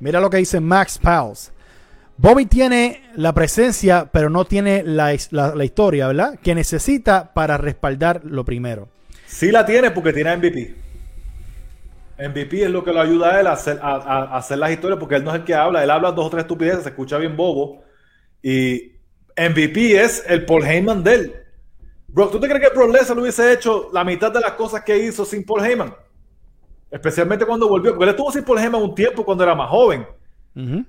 Speaker 1: Mira lo que dice Max Pals. Bobby tiene la presencia, pero no tiene la, historia, ¿verdad? Que necesita para respaldar lo primero.
Speaker 2: Sí la tiene porque tiene MVP. MVP es lo que lo ayuda a él a hacer, a, hacer las historias porque él no es el que habla. Él habla dos o tres estupideces, se escucha bien bobo. Y MVP es el Paul Heyman de él. Bro, ¿tú te crees que Brock Lesnar hubiese hecho la mitad de las cosas que hizo sin Paul Heyman? Especialmente cuando volvió. Porque él estuvo sin Paul Heyman un tiempo cuando era más joven.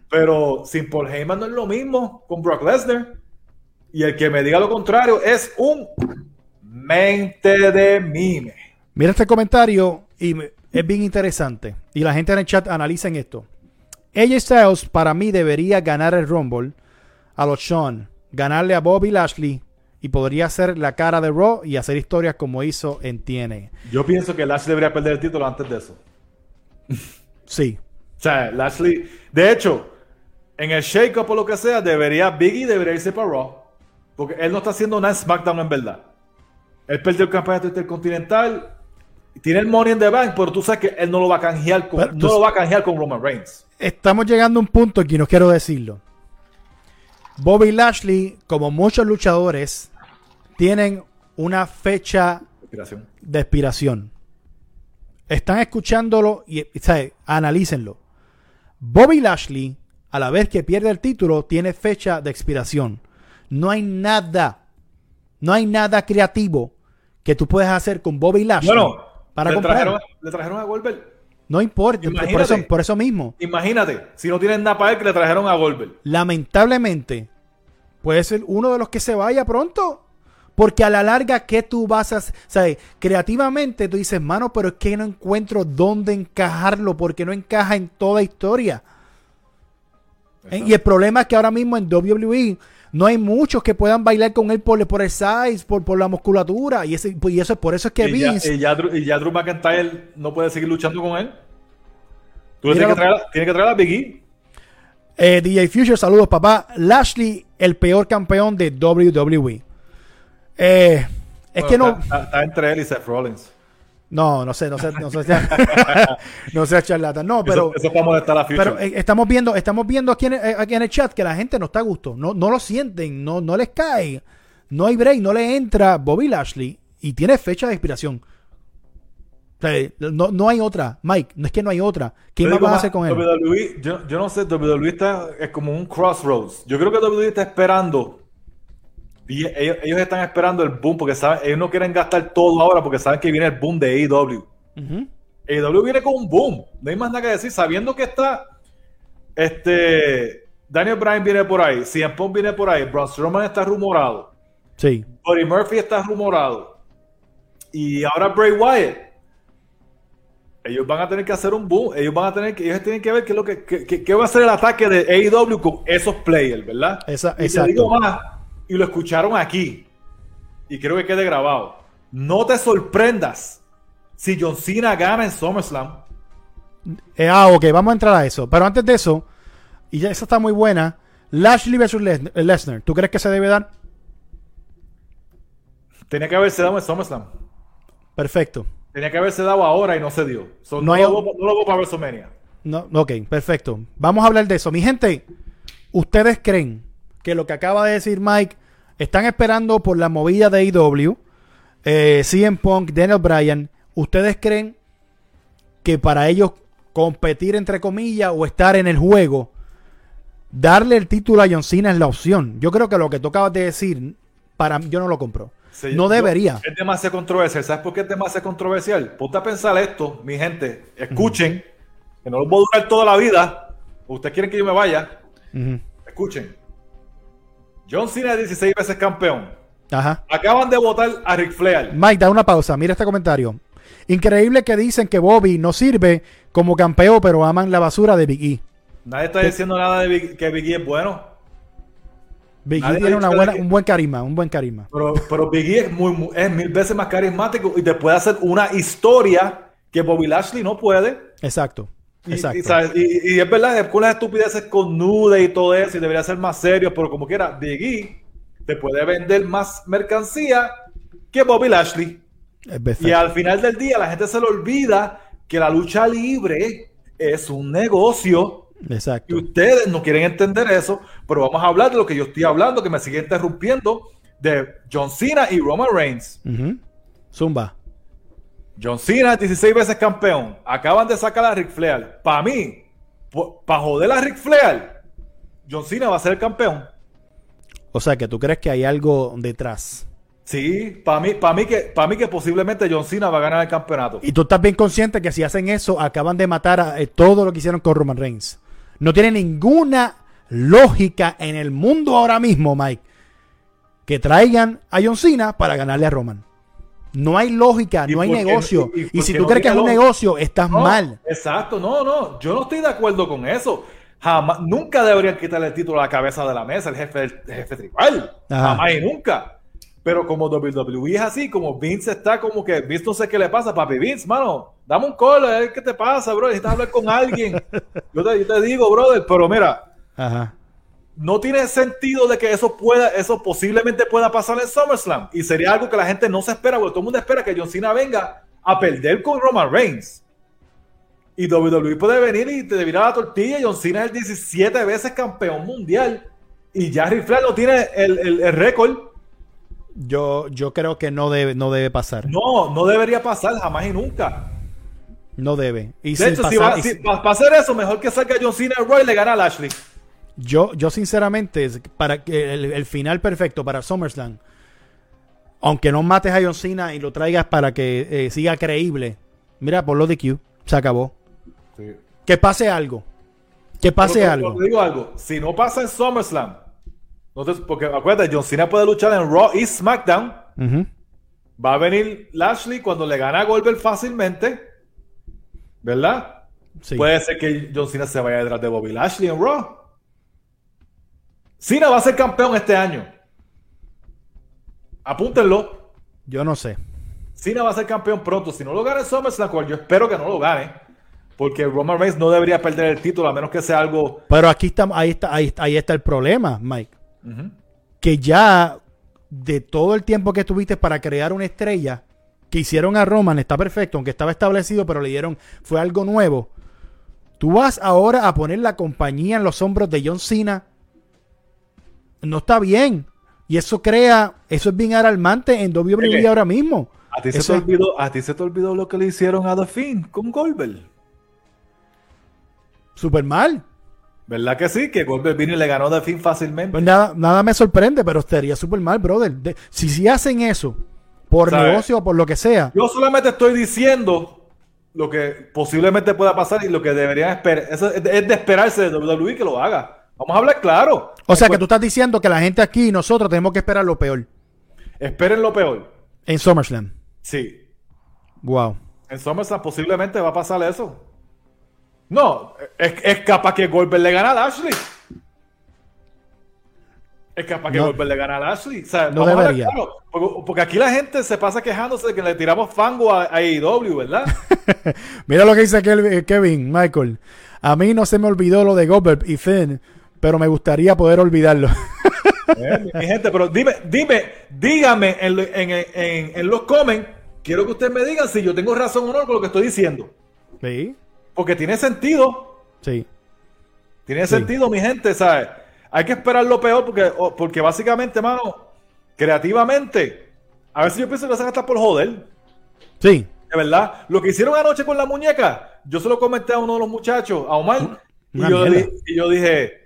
Speaker 2: Pero sin Paul Heyman no es lo mismo con Brock Lesnar. Y el que me diga lo contrario es un mente de mime.
Speaker 1: Mira este comentario y es bien interesante. Y la gente en el chat analicen esto. AJ Styles para mí debería ganar el Rumble a los Sean, ganarle a Bobby Lashley y podría ser la cara de Raw y hacer historias como hizo en TNA.
Speaker 2: Yo pienso que Lashley debería perder el título antes de eso.
Speaker 1: Sí,
Speaker 2: o sea, Lashley. De hecho, en el shake-up o lo que sea, debería. Biggie debería irse para Raw. Porque él no está haciendo nada en SmackDown en verdad. Él perdió el campeonato intercontinental. Tiene el Money in the Bank, pero tú sabes que él no lo va a canjear con, no lo va a canjear con Roman Reigns.
Speaker 1: Estamos llegando a un punto aquí, no quiero decirlo. Bobby Lashley, como muchos luchadores, tienen una fecha de expiración. Están escuchándolo y, ¿sabes? analícenlo. Bobby Lashley, a la vez que pierde el título, tiene fecha de expiración. No hay nada, no hay nada creativo que tú puedas hacer con Bobby Lashley
Speaker 2: para le trajeron, le trajeron a Goldberg.
Speaker 1: No importa, por eso, por eso mismo.
Speaker 2: Imagínate, si no tienen nada para él, que le trajeron a Goldberg.
Speaker 1: Lamentablemente, puede ser uno de los que se vaya pronto. Porque a la larga, ¿qué tú vas a hacer? O creativamente tú dices, mano, pero es que no encuentro dónde encajarlo porque no encaja en toda historia. Y el problema es que ahora mismo en WWE no hay muchos que puedan bailar con él por, por el size, por, por la musculatura. Y, ese, y eso, por eso es que
Speaker 2: y Ya, y, ya, y ya Drew McIntyre no puede seguir luchando con él. Tú tienes que, traer, que traer a Biggie.
Speaker 1: Eh, DJ Future, saludos papá. Lashley, el peor campeón de WWE. Eh, es que no.
Speaker 2: Está, entre él y Seth Rollins.
Speaker 1: No, no sé, no sé, no sé, no sé charlatan. No, pero.
Speaker 2: Eso, eso estar la
Speaker 1: Pero eh, estamos viendo, estamos viendo aquí en, eh, aquí en el chat que la gente no está a gusto. No, no lo sienten, no, no les cae. No hay break, no le entra Bobby Lashley y tiene fecha de expiración. no, no hay otra, Mike, no es que no hay otra. ¿Qué más vas a hacer con él?
Speaker 2: WWE, yo, yo no sé, WWE está, es como un crossroads. Yo creo que WWE está esperando y ellos, están esperando el boom porque saben, ellos no quieren gastar todo ahora porque saben que viene el boom de AEW. AEW viene con un boom. No hay más nada que decir. Sabiendo que está este Daniel Bryan viene por ahí, CM Punk viene por ahí, Braun Strowman está rumorado,
Speaker 1: Sí.
Speaker 2: Buddy Murphy está rumorado y ahora Bray Wyatt. Ellos van a tener que hacer un boom, ellos van a tener que, ellos tienen que ver qué es lo que, qué- va a ser el ataque de AEW con esos players, ¿verdad?
Speaker 1: Esa-
Speaker 2: y te
Speaker 1: exacto.
Speaker 2: digo más, y lo escucharon aquí, y creo que quede grabado. No te sorprendas si John Cena gana en SummerSlam.
Speaker 1: Eh, ah, ok, vamos a entrar a eso. Pero antes de eso, y ya esa está muy buena, Lashley versus Les- Lesnar, ¿tú crees que se debe dar?
Speaker 2: Tenía que haberse dado en SummerSlam.
Speaker 1: Perfecto.
Speaker 2: Tenía que haberse dado ahora y no se dio. So,
Speaker 1: No
Speaker 2: no,
Speaker 1: hay-
Speaker 2: lo, voy- no lo para WrestleMania.
Speaker 1: No, ok, perfecto. Vamos a hablar de eso. Mi gente, ¿ustedes creen que lo que acaba de decir Mike están esperando por la movida de AEW, eh, CM Punk, Daniel Bryan? ¿Ustedes creen que para ellos competir entre comillas o estar en el juego, darle el título a John Cena es la opción? Yo creo que lo que tú acabas de decir, para yo no lo compro.
Speaker 2: Sí,
Speaker 1: no debería.
Speaker 2: Es demasiado controversial. ¿Sabes por qué es demasiado controversial? Ponte a pensar esto, mi gente. Escuchen, que no los voy a durar toda la vida. ¿Ustedes quieren que yo me vaya? Escuchen. John Cena es 16 veces campeón.
Speaker 1: Ajá.
Speaker 2: Acaban de votar a Ric Flair.
Speaker 1: Mike, da una pausa. Mira este comentario. Increíble que dicen que Bobby no sirve como campeón, pero aman la basura de Big E.
Speaker 2: Nadie está diciendo nada de Big- que Big E es bueno.
Speaker 1: Big E
Speaker 2: Nadie
Speaker 1: tiene una
Speaker 2: dicho
Speaker 1: buena,
Speaker 2: de que-
Speaker 1: un buen carisma, un buen carisma.
Speaker 2: Pero, pero Big E es, muy, muy- es mil veces más carismático y te puede hacer una historia que Bobby Lashley no puede.
Speaker 1: Exacto.
Speaker 2: Y,
Speaker 1: Exacto.
Speaker 2: y, ¿sabes? Y- y es verdad, con las estupideces con nude y todo eso, y debería ser más serio, pero como quiera, E te puede vender más mercancía que Bobby Lashley. Y al final del día, la gente se le olvida que la lucha libre es un negocio. Y
Speaker 1: Exacto.
Speaker 2: ustedes no quieren entender eso, pero vamos a hablar de lo que yo estoy hablando, que me sigue interrumpiendo, de John Cena y Roman Reigns.
Speaker 1: Zumba.
Speaker 2: John Cena, 16 veces campeón. Acaban de sacar a Ric Flair. Para mí, para joder a Ric Flair, John Cena va a ser el campeón.
Speaker 1: O sea, que tú crees que hay algo detrás.
Speaker 2: Sí, para mí, para mí, que, para mí que posiblemente John Cena va a ganar el campeonato.
Speaker 1: Y tú estás bien consciente que si hacen eso, acaban de matar a eh, todo lo que hicieron con Roman Reigns. No tiene ninguna lógica en el mundo ahora mismo, Mike, que traigan a John Cena para ganarle a Roman. No hay lógica,
Speaker 2: ¿Y
Speaker 1: no hay negocio.
Speaker 2: y- y
Speaker 1: Y,
Speaker 2: por
Speaker 1: si tú
Speaker 2: no
Speaker 1: crees que es un negocio, estás
Speaker 2: No,
Speaker 1: mal.
Speaker 2: Exacto, no, no, yo no estoy de acuerdo con eso. Jamás, nunca deberían quitarle el título a la cabeza de la mesa, el jefe, el jefe tribal.
Speaker 1: Ajá.
Speaker 2: Jamás y nunca. Pero como WWE es así, como Vince está como que, Vince no sé qué le pasa, papi Vince, mano, dame un call, a ver qué te pasa, bro, necesitas hablar con alguien. yo, te, yo te digo, brother, pero mira,
Speaker 1: Ajá.
Speaker 2: No tiene sentido de que eso pueda, eso posiblemente pueda pasar en SummerSlam. Y sería algo que la gente no se espera, porque todo el mundo espera que John Cena venga a perder con Roman Reigns. Y WWE puede venir y te virar la tortilla. y John Cena es el 17 veces campeón mundial. Y ya Flair no tiene el, el- el récord.
Speaker 1: Yo, yo creo que no debe, no debe pasar. No,
Speaker 2: No, no debería pasar jamás y nunca.
Speaker 1: debe. Y
Speaker 2: De hecho, si
Speaker 1: pasar-
Speaker 2: va,
Speaker 1: y
Speaker 2: si-
Speaker 1: sin-
Speaker 2: para hacer eso, mejor que salga John Cena Roy y le gana a Lashley.
Speaker 1: Yo, yo sinceramente, para que el, el final perfecto para SummerSlam, aunque no mates a John Cena y lo traigas para que eh, siga creíble, mira, por lo de Q, se acabó. Que pase algo. Que pase
Speaker 2: Pero-
Speaker 1: algo.
Speaker 2: te digo algo. Si no pasa en SummerSlam, te- porque acuérdate, John Cena puede luchar en Raw y SmackDown. Va a venir Lashley cuando le gana a Goldberg fácilmente. ¿Verdad?
Speaker 1: Sí.
Speaker 2: Puede ser que John Cena se vaya detrás de Bobby Lashley en Raw. Cena va a ser campeón este año. Apúntenlo.
Speaker 1: Yo no sé.
Speaker 2: Cena va a ser campeón pronto. Si no lo gana en SummerSlam, cual yo espero que no lo gane. Porque Roman Reigns no debería perder el título a menos que sea algo.
Speaker 1: Pero aquí está, ahí está, ahí, está- ahí está el problema, Mike. Que ya de todo el tiempo que tuviste para crear una estrella que hicieron a Roman, está perfecto, aunque estaba establecido, pero le dieron, fue algo nuevo. Tú vas ahora a poner la compañía en los hombros de John Cena. No está bien. Y eso crea, eso es bien alarmante en WWE ahora mismo.
Speaker 2: A ti, se
Speaker 1: Eso
Speaker 2: te
Speaker 1: es-
Speaker 2: olvidó, a ti se te olvidó lo que le hicieron a The Fiend con Goldberg.
Speaker 1: Súper mal.
Speaker 2: ¿Verdad que sí? Que Goldberg vino y le ganó a The Fiend fácilmente.
Speaker 1: Pues nada, nada me sorprende, pero estaría súper mal, brother. De- si si hacen eso, por
Speaker 2: ¿Sabes?
Speaker 1: negocio o por lo que sea,
Speaker 2: Yo solamente estoy diciendo lo que posiblemente pueda pasar y lo que deberían esperar. Eso es de, es de esperarse de WWE que lo haga. Vamos a hablar claro.
Speaker 1: O sea que tú estás diciendo que la gente aquí y nosotros tenemos que esperar lo peor.
Speaker 2: Esperen lo peor.
Speaker 1: En SummerSlam.
Speaker 2: Sí.
Speaker 1: Wow.
Speaker 2: En SummerSlam posiblemente va a pasar eso. No, es, es capaz que Goldberg le gana a Lashley. Es capaz que
Speaker 1: No.
Speaker 2: Goldberg le gana a Lashley. O sea,
Speaker 1: No debería.
Speaker 2: claro, porque, porque aquí la gente se pasa quejándose de que le tiramos fango a, a AEW, ¿verdad?
Speaker 1: Mira lo que dice Kevin, Michael. A mí no se me olvidó lo de Goldberg y Finn, pero me gustaría poder olvidarlo.
Speaker 2: Eh, mi- gente, pero dime, dime, dígame en, lo- en- en- en los comments, quiero que ustedes me digan si yo tengo razón o no con lo que estoy diciendo.
Speaker 1: sí,
Speaker 2: Porque tiene sentido,
Speaker 1: sí.
Speaker 2: tiene
Speaker 1: Sí.
Speaker 2: sentido, mi gente, ¿sabes? Hay que esperar lo peor porque, porque básicamente, mano, creativamente, a veces yo pienso que se hasta por joder.
Speaker 1: Sí.
Speaker 2: De verdad, lo que hicieron anoche con la muñeca, yo se lo comenté a uno de los muchachos, a Omar, y yo, y yo dije,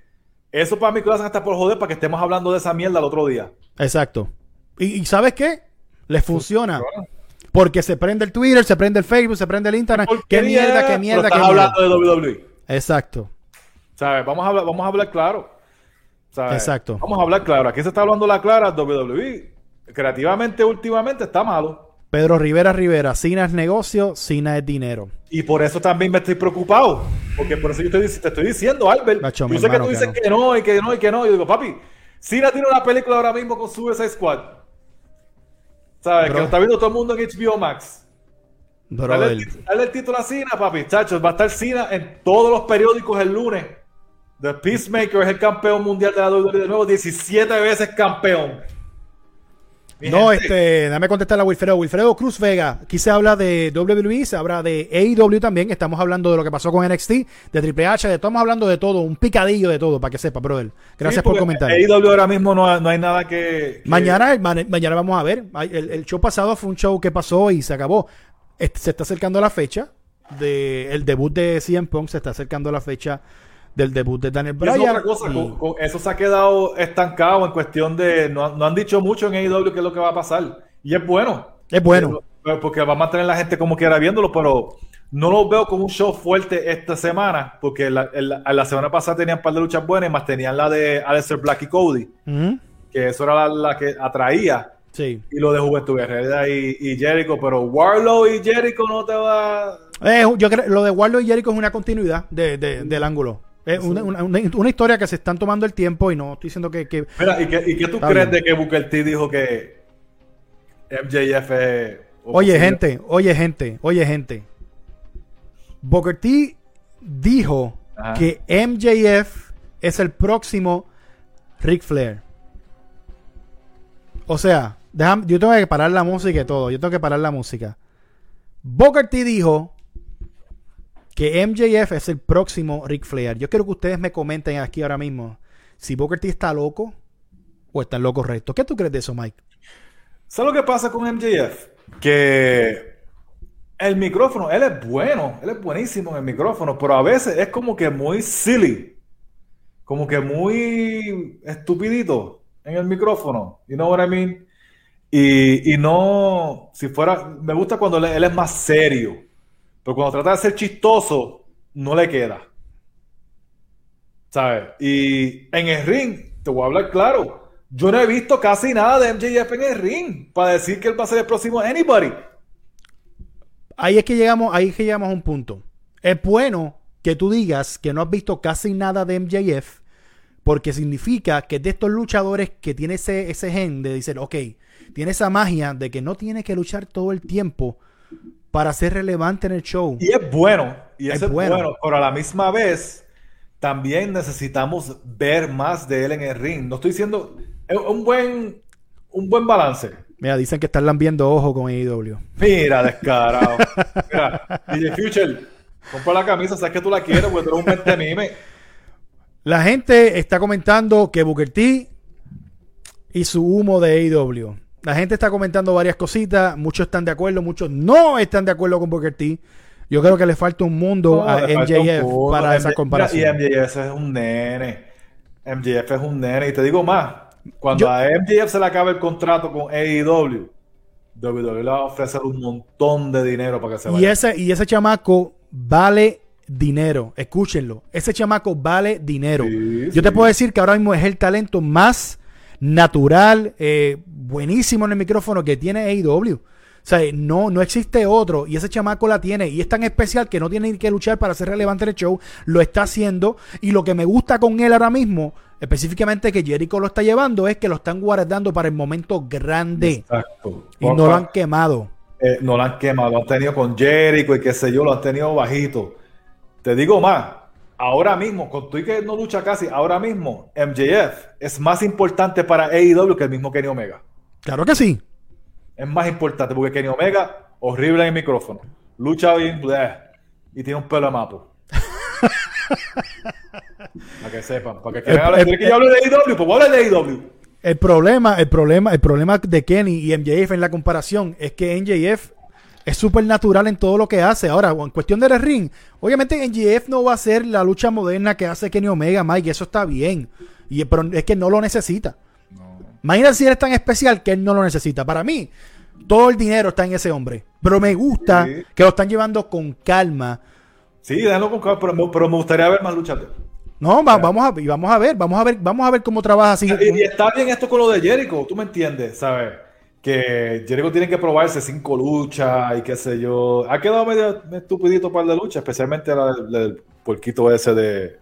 Speaker 2: eso para mí que lo hacen hasta por joder para que estemos hablando de esa mierda el otro día.
Speaker 1: Exacto. ¿Y, y sabes qué? Les funciona.
Speaker 2: Funciona.
Speaker 1: Porque se prende el Twitter, se prende el Facebook, se prende el Instagram. ¿Qué mierda, qué
Speaker 2: pero
Speaker 1: mierda, qué
Speaker 2: estás
Speaker 1: mierda?
Speaker 2: hablando de WWE.
Speaker 1: Exacto.
Speaker 2: ¿Sabes? Vamos a hablar, vamos a hablar claro. ¿Sabes?
Speaker 1: Exacto.
Speaker 2: Vamos a hablar claro. Aquí se está hablando la clara. WWE, creativamente, últimamente, está malo.
Speaker 1: Pedro Rivera Rivera, Sina es negocio, Sina es dinero.
Speaker 2: Y por eso también me estoy preocupado. Porque por eso yo estoy, te estoy diciendo, Albert. Yo sé que tú
Speaker 1: que
Speaker 2: dices
Speaker 1: no.
Speaker 2: que no, y que no, y que no. Yo digo, papi, Cena tiene una película ahora mismo con Suicide Squad. ¿Sabes?
Speaker 1: Bro.
Speaker 2: Que lo está viendo todo el mundo en HBO Max. Dale
Speaker 1: Brother.
Speaker 2: el, tit- dale el título a Cena, papi. Chachos, va a estar Cena en todos los periódicos el lunes. The Peacemaker es el campeón mundial de la WWE de nuevo, 17 veces campeón.
Speaker 1: No, este, dame contestar a Wilfredo. Wilfredo Cruz Vega. Aquí se habla de WWE, se habla de AEW también. Estamos hablando de lo que pasó con NXT, de Triple H, de- estamos hablando de todo, un picadillo de todo, para que sepa, brother. Gracias
Speaker 2: sí,
Speaker 1: por comentar.
Speaker 2: AEW ahora mismo no, no hay nada que. que-
Speaker 1: Mañana, ma- mañana vamos a ver. El, el show pasado fue un show que pasó y se acabó. Este, se está acercando la fecha de el debut de CM Punk, se está acercando la fecha del debut de Daniel
Speaker 2: Y es
Speaker 1: Bryan.
Speaker 2: otra cosa,
Speaker 1: y-
Speaker 2: con- con- eso se ha quedado estancado en cuestión de. No, no han dicho mucho en AEW qué es lo que va a pasar. Y es bueno.
Speaker 1: Es bueno.
Speaker 2: Pero- Porque va a mantener la gente como quiera viéndolo, pero no lo veo como un show fuerte esta semana, porque la, la- la semana pasada tenían un par de luchas buenas, más tenían la de Aleister Black y Cody, que eso era la, la que atraía,
Speaker 1: Sí.
Speaker 2: y lo de Juventud Guerrera y, y Jericho, pero Warlow y Jericho no te va...
Speaker 1: Eh, yo creo lo de Warlock y Jericho es una continuidad de- de- del ángulo. Es una, una- una- una historia que se están tomando el tiempo y no estoy diciendo que. que-
Speaker 2: Mira, ¿y qué, y qué tú crees
Speaker 1: bien.
Speaker 2: de que Booker T dijo que MJF es...
Speaker 1: Oye, gente, oye, gente, oye, gente. Booker T dijo
Speaker 2: Ajá.
Speaker 1: que MJF es el próximo Ric Flair. O sea, déjame- yo tengo que parar la música y todo. Yo tengo que parar la música. Booker T dijo que MJF es el próximo Ric Flair. Yo quiero que ustedes me comenten aquí ahora mismo si Booker T está loco o está en lo correcto. ¿Qué tú crees de eso, Mike?
Speaker 2: ¿Sabes lo que pasa con MJF? Que el micrófono, él es bueno, él es buenísimo en el micrófono, pero a veces es como que muy silly, como que muy estupidito en el micrófono. You know what I mean? Y, y no, si fuera, me gusta cuando él, él es más serio, pero cuando trata de ser chistoso, no le queda. ¿Sabes? Y en el ring, te voy a hablar claro. Yo no he visto casi nada de MJF en el ring para decir que él va a ser el próximo anybody.
Speaker 1: Ahí es que llegamos, ahí es que llegamos a un punto. Es bueno que tú digas que no has visto casi nada de MJF, porque significa que es de estos luchadores que tiene ese, ese gen de decir, ok, tiene esa magia de que no tiene que luchar todo el tiempo para ser relevante en el show.
Speaker 2: Y es bueno, y
Speaker 1: Es bueno.
Speaker 2: bueno. pero a la misma vez también necesitamos ver más de él en el ring. No estoy diciendo, es un buen, un buen balance.
Speaker 1: Mira, dicen que están lambiendo ojo con AEW.
Speaker 2: Mira, descarado. Mira, DJ Future, compra la camisa, sabes que tú la quieres, porque tú eres un mente mime.
Speaker 1: La gente está comentando que Booker T y su humo de AEW. La gente está comentando varias cositas. Muchos están de acuerdo, muchos no están de acuerdo con Booker T. Yo creo que le falta un mundo
Speaker 2: No,
Speaker 1: a MJF para esa comparación.
Speaker 2: Y MJF es un nene. MJF es un nene. Y te digo más, cuando
Speaker 1: Yo-
Speaker 2: a MJF se le acabe el contrato con AEW, WWE le va a ofrecer un montón de dinero para que se
Speaker 1: Y
Speaker 2: vaya.
Speaker 1: ese, y ese chamaco vale dinero. Escúchenlo. Ese chamaco vale dinero.
Speaker 2: Sí,
Speaker 1: Yo te puedo decir que ahora mismo es el talento más natural, eh, buenísimo en el micrófono que tiene AEW. O sea, no, no existe otro. Y ese chamaco la tiene. Y es tan especial que no tiene que luchar para ser relevante en el show. Lo está haciendo. Y lo que me gusta con él ahora mismo, específicamente que Jericho lo está llevando, es que lo están guardando para el momento grande.
Speaker 2: Exacto.
Speaker 1: Y no lo han quemado.
Speaker 2: Eh, no lo han quemado, lo han tenido con Jericho y qué sé yo, lo han tenido bajito. Te digo más, ahora mismo, con y que no lucha casi, ahora mismo MJF es más importante para AEW que el mismo Kenny Omega.
Speaker 1: Claro que sí.
Speaker 2: Es más importante porque Kenny Omega, horrible en el micrófono, lucha bien, bleh, y tiene un pelo de mapo. para que sepan, para que quieran hablar.
Speaker 1: Eh,
Speaker 2: ¿Quieres que yo hable de AEW? Pues voy a hablar de AEW.
Speaker 1: El problema, el problema, el problema de Kenny y MJF en la comparación es que MJF es súper natural en todo lo que hace. Ahora, en cuestión del ring, obviamente MJF no va a hacer la lucha moderna que hace Kenny Omega, Mike, y eso está bien. Y, pero es que no lo necesita. Imagínate si él es tan especial que él no lo necesita. Para mí, todo el dinero está en ese hombre. Pero me gusta
Speaker 2: Sí.
Speaker 1: que lo están llevando con calma.
Speaker 2: Sí, déjalo con calma, pero, me- pero me gustaría ver más luchas.
Speaker 1: No, va- vamos a, y vamos a ver, vamos a ver, vamos a ver cómo trabaja así.
Speaker 2: Y, y está bien esto con lo de Jericho, tú me entiendes, ¿sabes? Que Jericho tiene que probarse cinco luchas y qué sé yo. Ha quedado medio estupidito para la lucha, especialmente la del, del puerquito ese de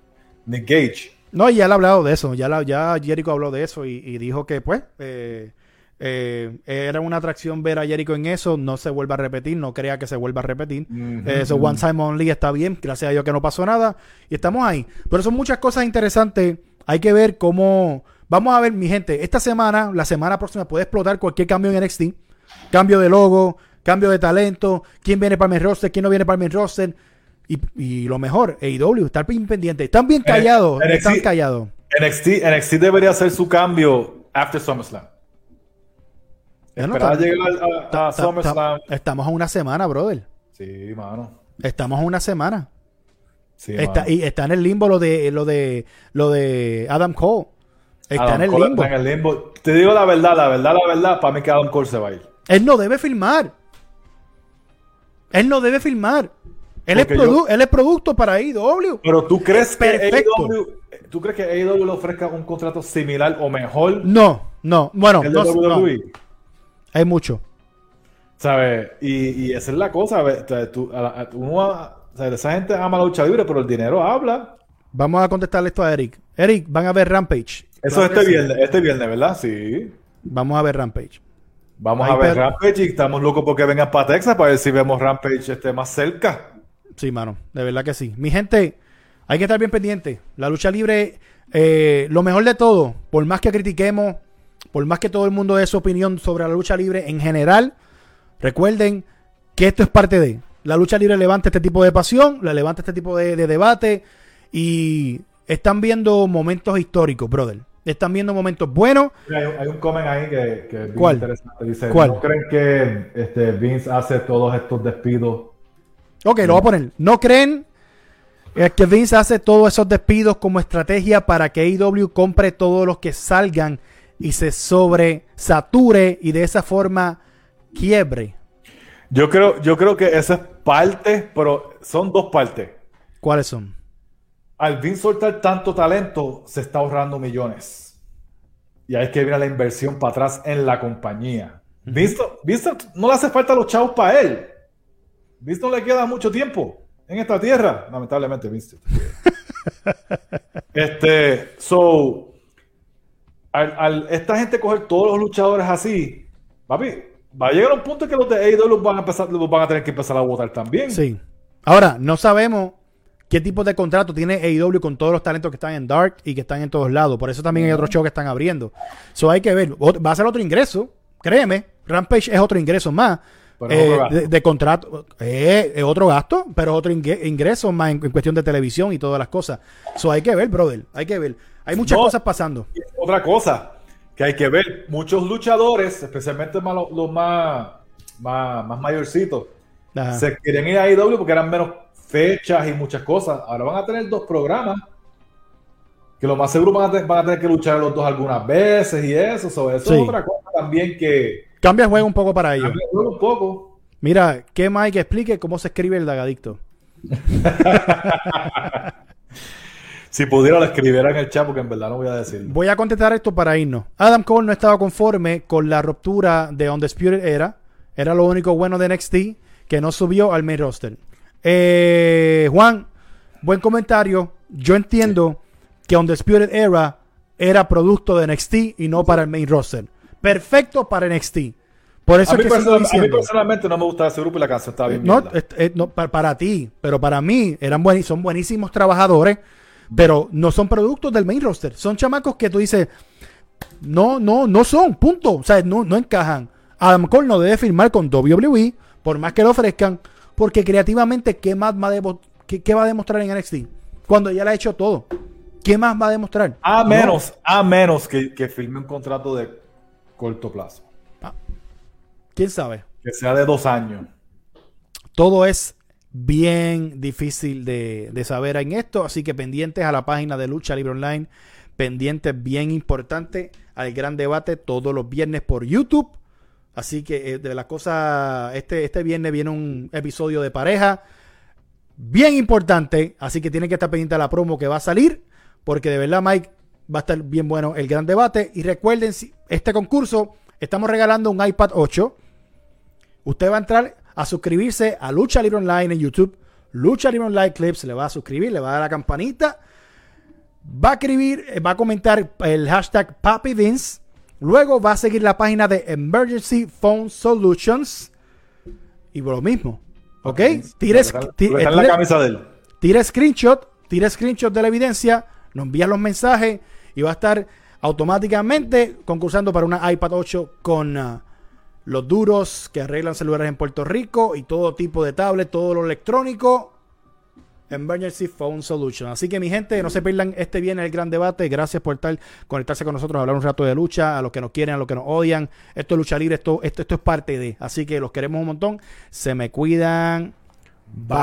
Speaker 2: Nick Gage.
Speaker 1: No, y ya le ha hablado de eso. Ya, la- ya Jericho habló de eso y, y dijo que, pues, eh, eh, era una atracción ver a Jericho en eso. No se vuelva a repetir, no crea que se vuelva a repetir. Eso, One Time Only está bien. Gracias a Dios que no pasó nada. Y estamos ahí. Pero son muchas cosas interesantes. Hay que ver cómo. Vamos a ver, mi gente. Esta semana, la semana próxima, puede explotar cualquier cambio en NXT. Cambio de logo, cambio de talento. ¿Quién viene para mi roster? ¿Quién no viene para mi roster? Y, y lo mejor, AEW, estar bien pendiente. Están bien callados,
Speaker 2: NXT.
Speaker 1: están callados.
Speaker 2: NXT, NXT debería hacer su cambio after SummerSlam. Esperar a llegar a, a SummerSlam.
Speaker 1: Estamos a una semana, brother.
Speaker 2: Sí, mano.
Speaker 1: Estamos a una semana.
Speaker 2: Sí,
Speaker 1: Está,
Speaker 2: mano.
Speaker 1: y está en el limbo lo de lo de lo de Adam Cole. Está en el
Speaker 2: Cole
Speaker 1: limbo.
Speaker 2: está en el limbo. Te digo la verdad, la verdad, la verdad, para mí que Adam Cole se va a ir.
Speaker 1: Él no debe filmar. Él no debe filmar. Él es,
Speaker 2: Porque
Speaker 1: produ-
Speaker 2: yo-
Speaker 1: él es producto para IW.
Speaker 2: Pero tú crees que
Speaker 1: Perfecto.
Speaker 2: AEW, tú crees que AEW le ofrezca un contrato similar o mejor
Speaker 1: No, no. Bueno,
Speaker 2: que
Speaker 1: no, no.
Speaker 2: WWE?
Speaker 1: hay mucho.
Speaker 2: ¿Sabes? Y, y esa es la cosa. tú- a la- a- uno a- o sea, esa gente ama la lucha libre, pero el dinero habla.
Speaker 1: Vamos a contestarle esto a Eric. Eric, van a ver Rampage.
Speaker 2: Eso
Speaker 1: Claro
Speaker 2: este viernes, este viernes, ¿verdad? Sí.
Speaker 1: Vamos a ver Rampage.
Speaker 2: Vamos a ver Rampage y estamos locos porque vengan para Texas para ver si vemos Rampage este, más cerca.
Speaker 1: Sí, mano, de verdad que sí. Mi gente, hay que estar bien pendiente. La lucha libre, eh, lo mejor de todo, por más que critiquemos, por más que todo el mundo dé su opinión sobre la lucha libre en general, recuerden que esto es parte de. La lucha libre levanta este tipo de pasión, la levanta este tipo de, de debate y están viendo momentos históricos, brother. Están viendo momentos buenos.
Speaker 2: Hay, un- hay un comment ahí que, que es bien
Speaker 1: ¿Cuál?
Speaker 2: interesante. Dice,
Speaker 1: ¿Cuál?
Speaker 2: ¿no creen que este, Vince hace todos estos despidos?
Speaker 1: Ok, lo voy a poner. ¿No creen eh, que Vince hace todos esos despidos como estrategia para que AEW compre todos los que salgan y se sobresature y de esa forma quiebre?
Speaker 2: Yo creo, yo creo que esa es parte, pero son dos partes.
Speaker 1: ¿Cuáles son?
Speaker 2: Al Vince soltar tanto talento, se está ahorrando millones. Y hay que ver la inversión para atrás en la compañía. Vince, no- Vince no le hace falta los chavos para él. Vince no le queda mucho tiempo en esta tierra. Lamentablemente, Vince. este, so, al, al esta gente coger todos los luchadores así, papi, va a llegar un punto que los de AEW los van a, empezar, los van a tener que empezar a votar también.
Speaker 1: Sí. Ahora, no sabemos qué tipo de contrato tiene AEW con todos los talentos que están en Dark y que están en todos lados. Por eso también hay otros shows que están abriendo. Eso hay que ver. Va a ser otro ingreso. Créeme. Rampage es otro ingreso más. Eh, de, de contrato. Eh, es otro gasto, pero otro ingre- ingreso más en, en cuestión de televisión y todas las cosas. Eso hay que ver, brother. Hay que ver. Hay muchas
Speaker 2: No.
Speaker 1: cosas pasando.
Speaker 2: Otra cosa que hay que ver, muchos luchadores, especialmente más los, los más, más, más mayorcitos,
Speaker 1: Ajá.
Speaker 2: se querían ir a IW porque eran menos fechas y muchas cosas. Ahora van a tener dos programas que lo más seguro van a, te- van a tener que luchar los dos algunas veces y eso. so, eso
Speaker 1: Sí.
Speaker 2: es otra cosa también que
Speaker 1: Cambia el juego un poco para ellos.
Speaker 2: cambia el juego un poco.
Speaker 1: Mira, que Mike explique cómo se escribe el dagadicto.
Speaker 2: si pudiera lo escribiera en el chat porque en verdad no voy a decir.
Speaker 1: Voy a contestar esto para irnos. Adam Cole no estaba conforme con la ruptura de Undisputed Era. Era lo único bueno de NXT que no subió al main roster. Eh, Juan, buen comentario. Yo entiendo que Undisputed Era era producto de NXT y no para el main roster. Perfecto para NXT. Por eso
Speaker 2: a, mí
Speaker 1: es que sigo
Speaker 2: personal- a mí personalmente no me gusta ese grupo y la canción está bien.
Speaker 1: No,
Speaker 2: mierda.
Speaker 1: es- es- no, pa- para, ti, pero para mí eran buenis- son buenísimos trabajadores, pero no son productos del main roster. Son chamacos que tú dices, no, no, no son, punto. O sea, no, no encajan. Adam Cole no debe firmar con WWE, por más que lo ofrezcan, porque creativamente, ¿qué más va a, qué, qué va a demostrar en NXT? Cuando ya le ha hecho todo. ¿Qué más va a demostrar?
Speaker 2: A
Speaker 1: No.
Speaker 2: menos, a menos que, que firme un contrato de corto plazo.
Speaker 1: ¿Quién sabe?
Speaker 2: Que sea de dos años.
Speaker 1: todo es bien difícil de, de saber en esto, así que pendientes a la página de Lucha Libre Online, pendientes bien importante al gran debate todos los viernes por YouTube. Así que eh, de las cosas, este, este viernes viene un episodio de pareja bien importante, así que tienen que estar pendientes a la promo que va a salir, porque de verdad Mike va a estar bien bueno el gran debate. Y recuerden, este concurso, estamos regalando un iPad 8. Usted va a entrar a suscribirse a Lucha Libre Online en YouTube. Lucha Libre Online Clips, le va a suscribir, le va a dar la campanita. Va a escribir, eh, va a comentar el hashtag Papi Vince. Luego va a seguir la página de Emergency Phone Solutions. Y lo mismo. ¿Ok? Tire,
Speaker 2: la camisa de él.
Speaker 1: tira screenshot, tira screenshot de la evidencia, nos envía los mensajes y va a estar automáticamente concursando para una iPad 8 con ah, los duros que arreglan celulares en Puerto Rico y todo tipo de tablet, todo lo electrónico. Emergency Phone Solution. Así que mi gente, no se pierdan este viernes el gran debate. Gracias por estar, conectarse con nosotros, hablar un rato de lucha, a los que nos quieren, a los que nos odian. Esto es lucha libre, esto, esto, esto es parte de. Así que los queremos un montón. Se me cuidan. Bye.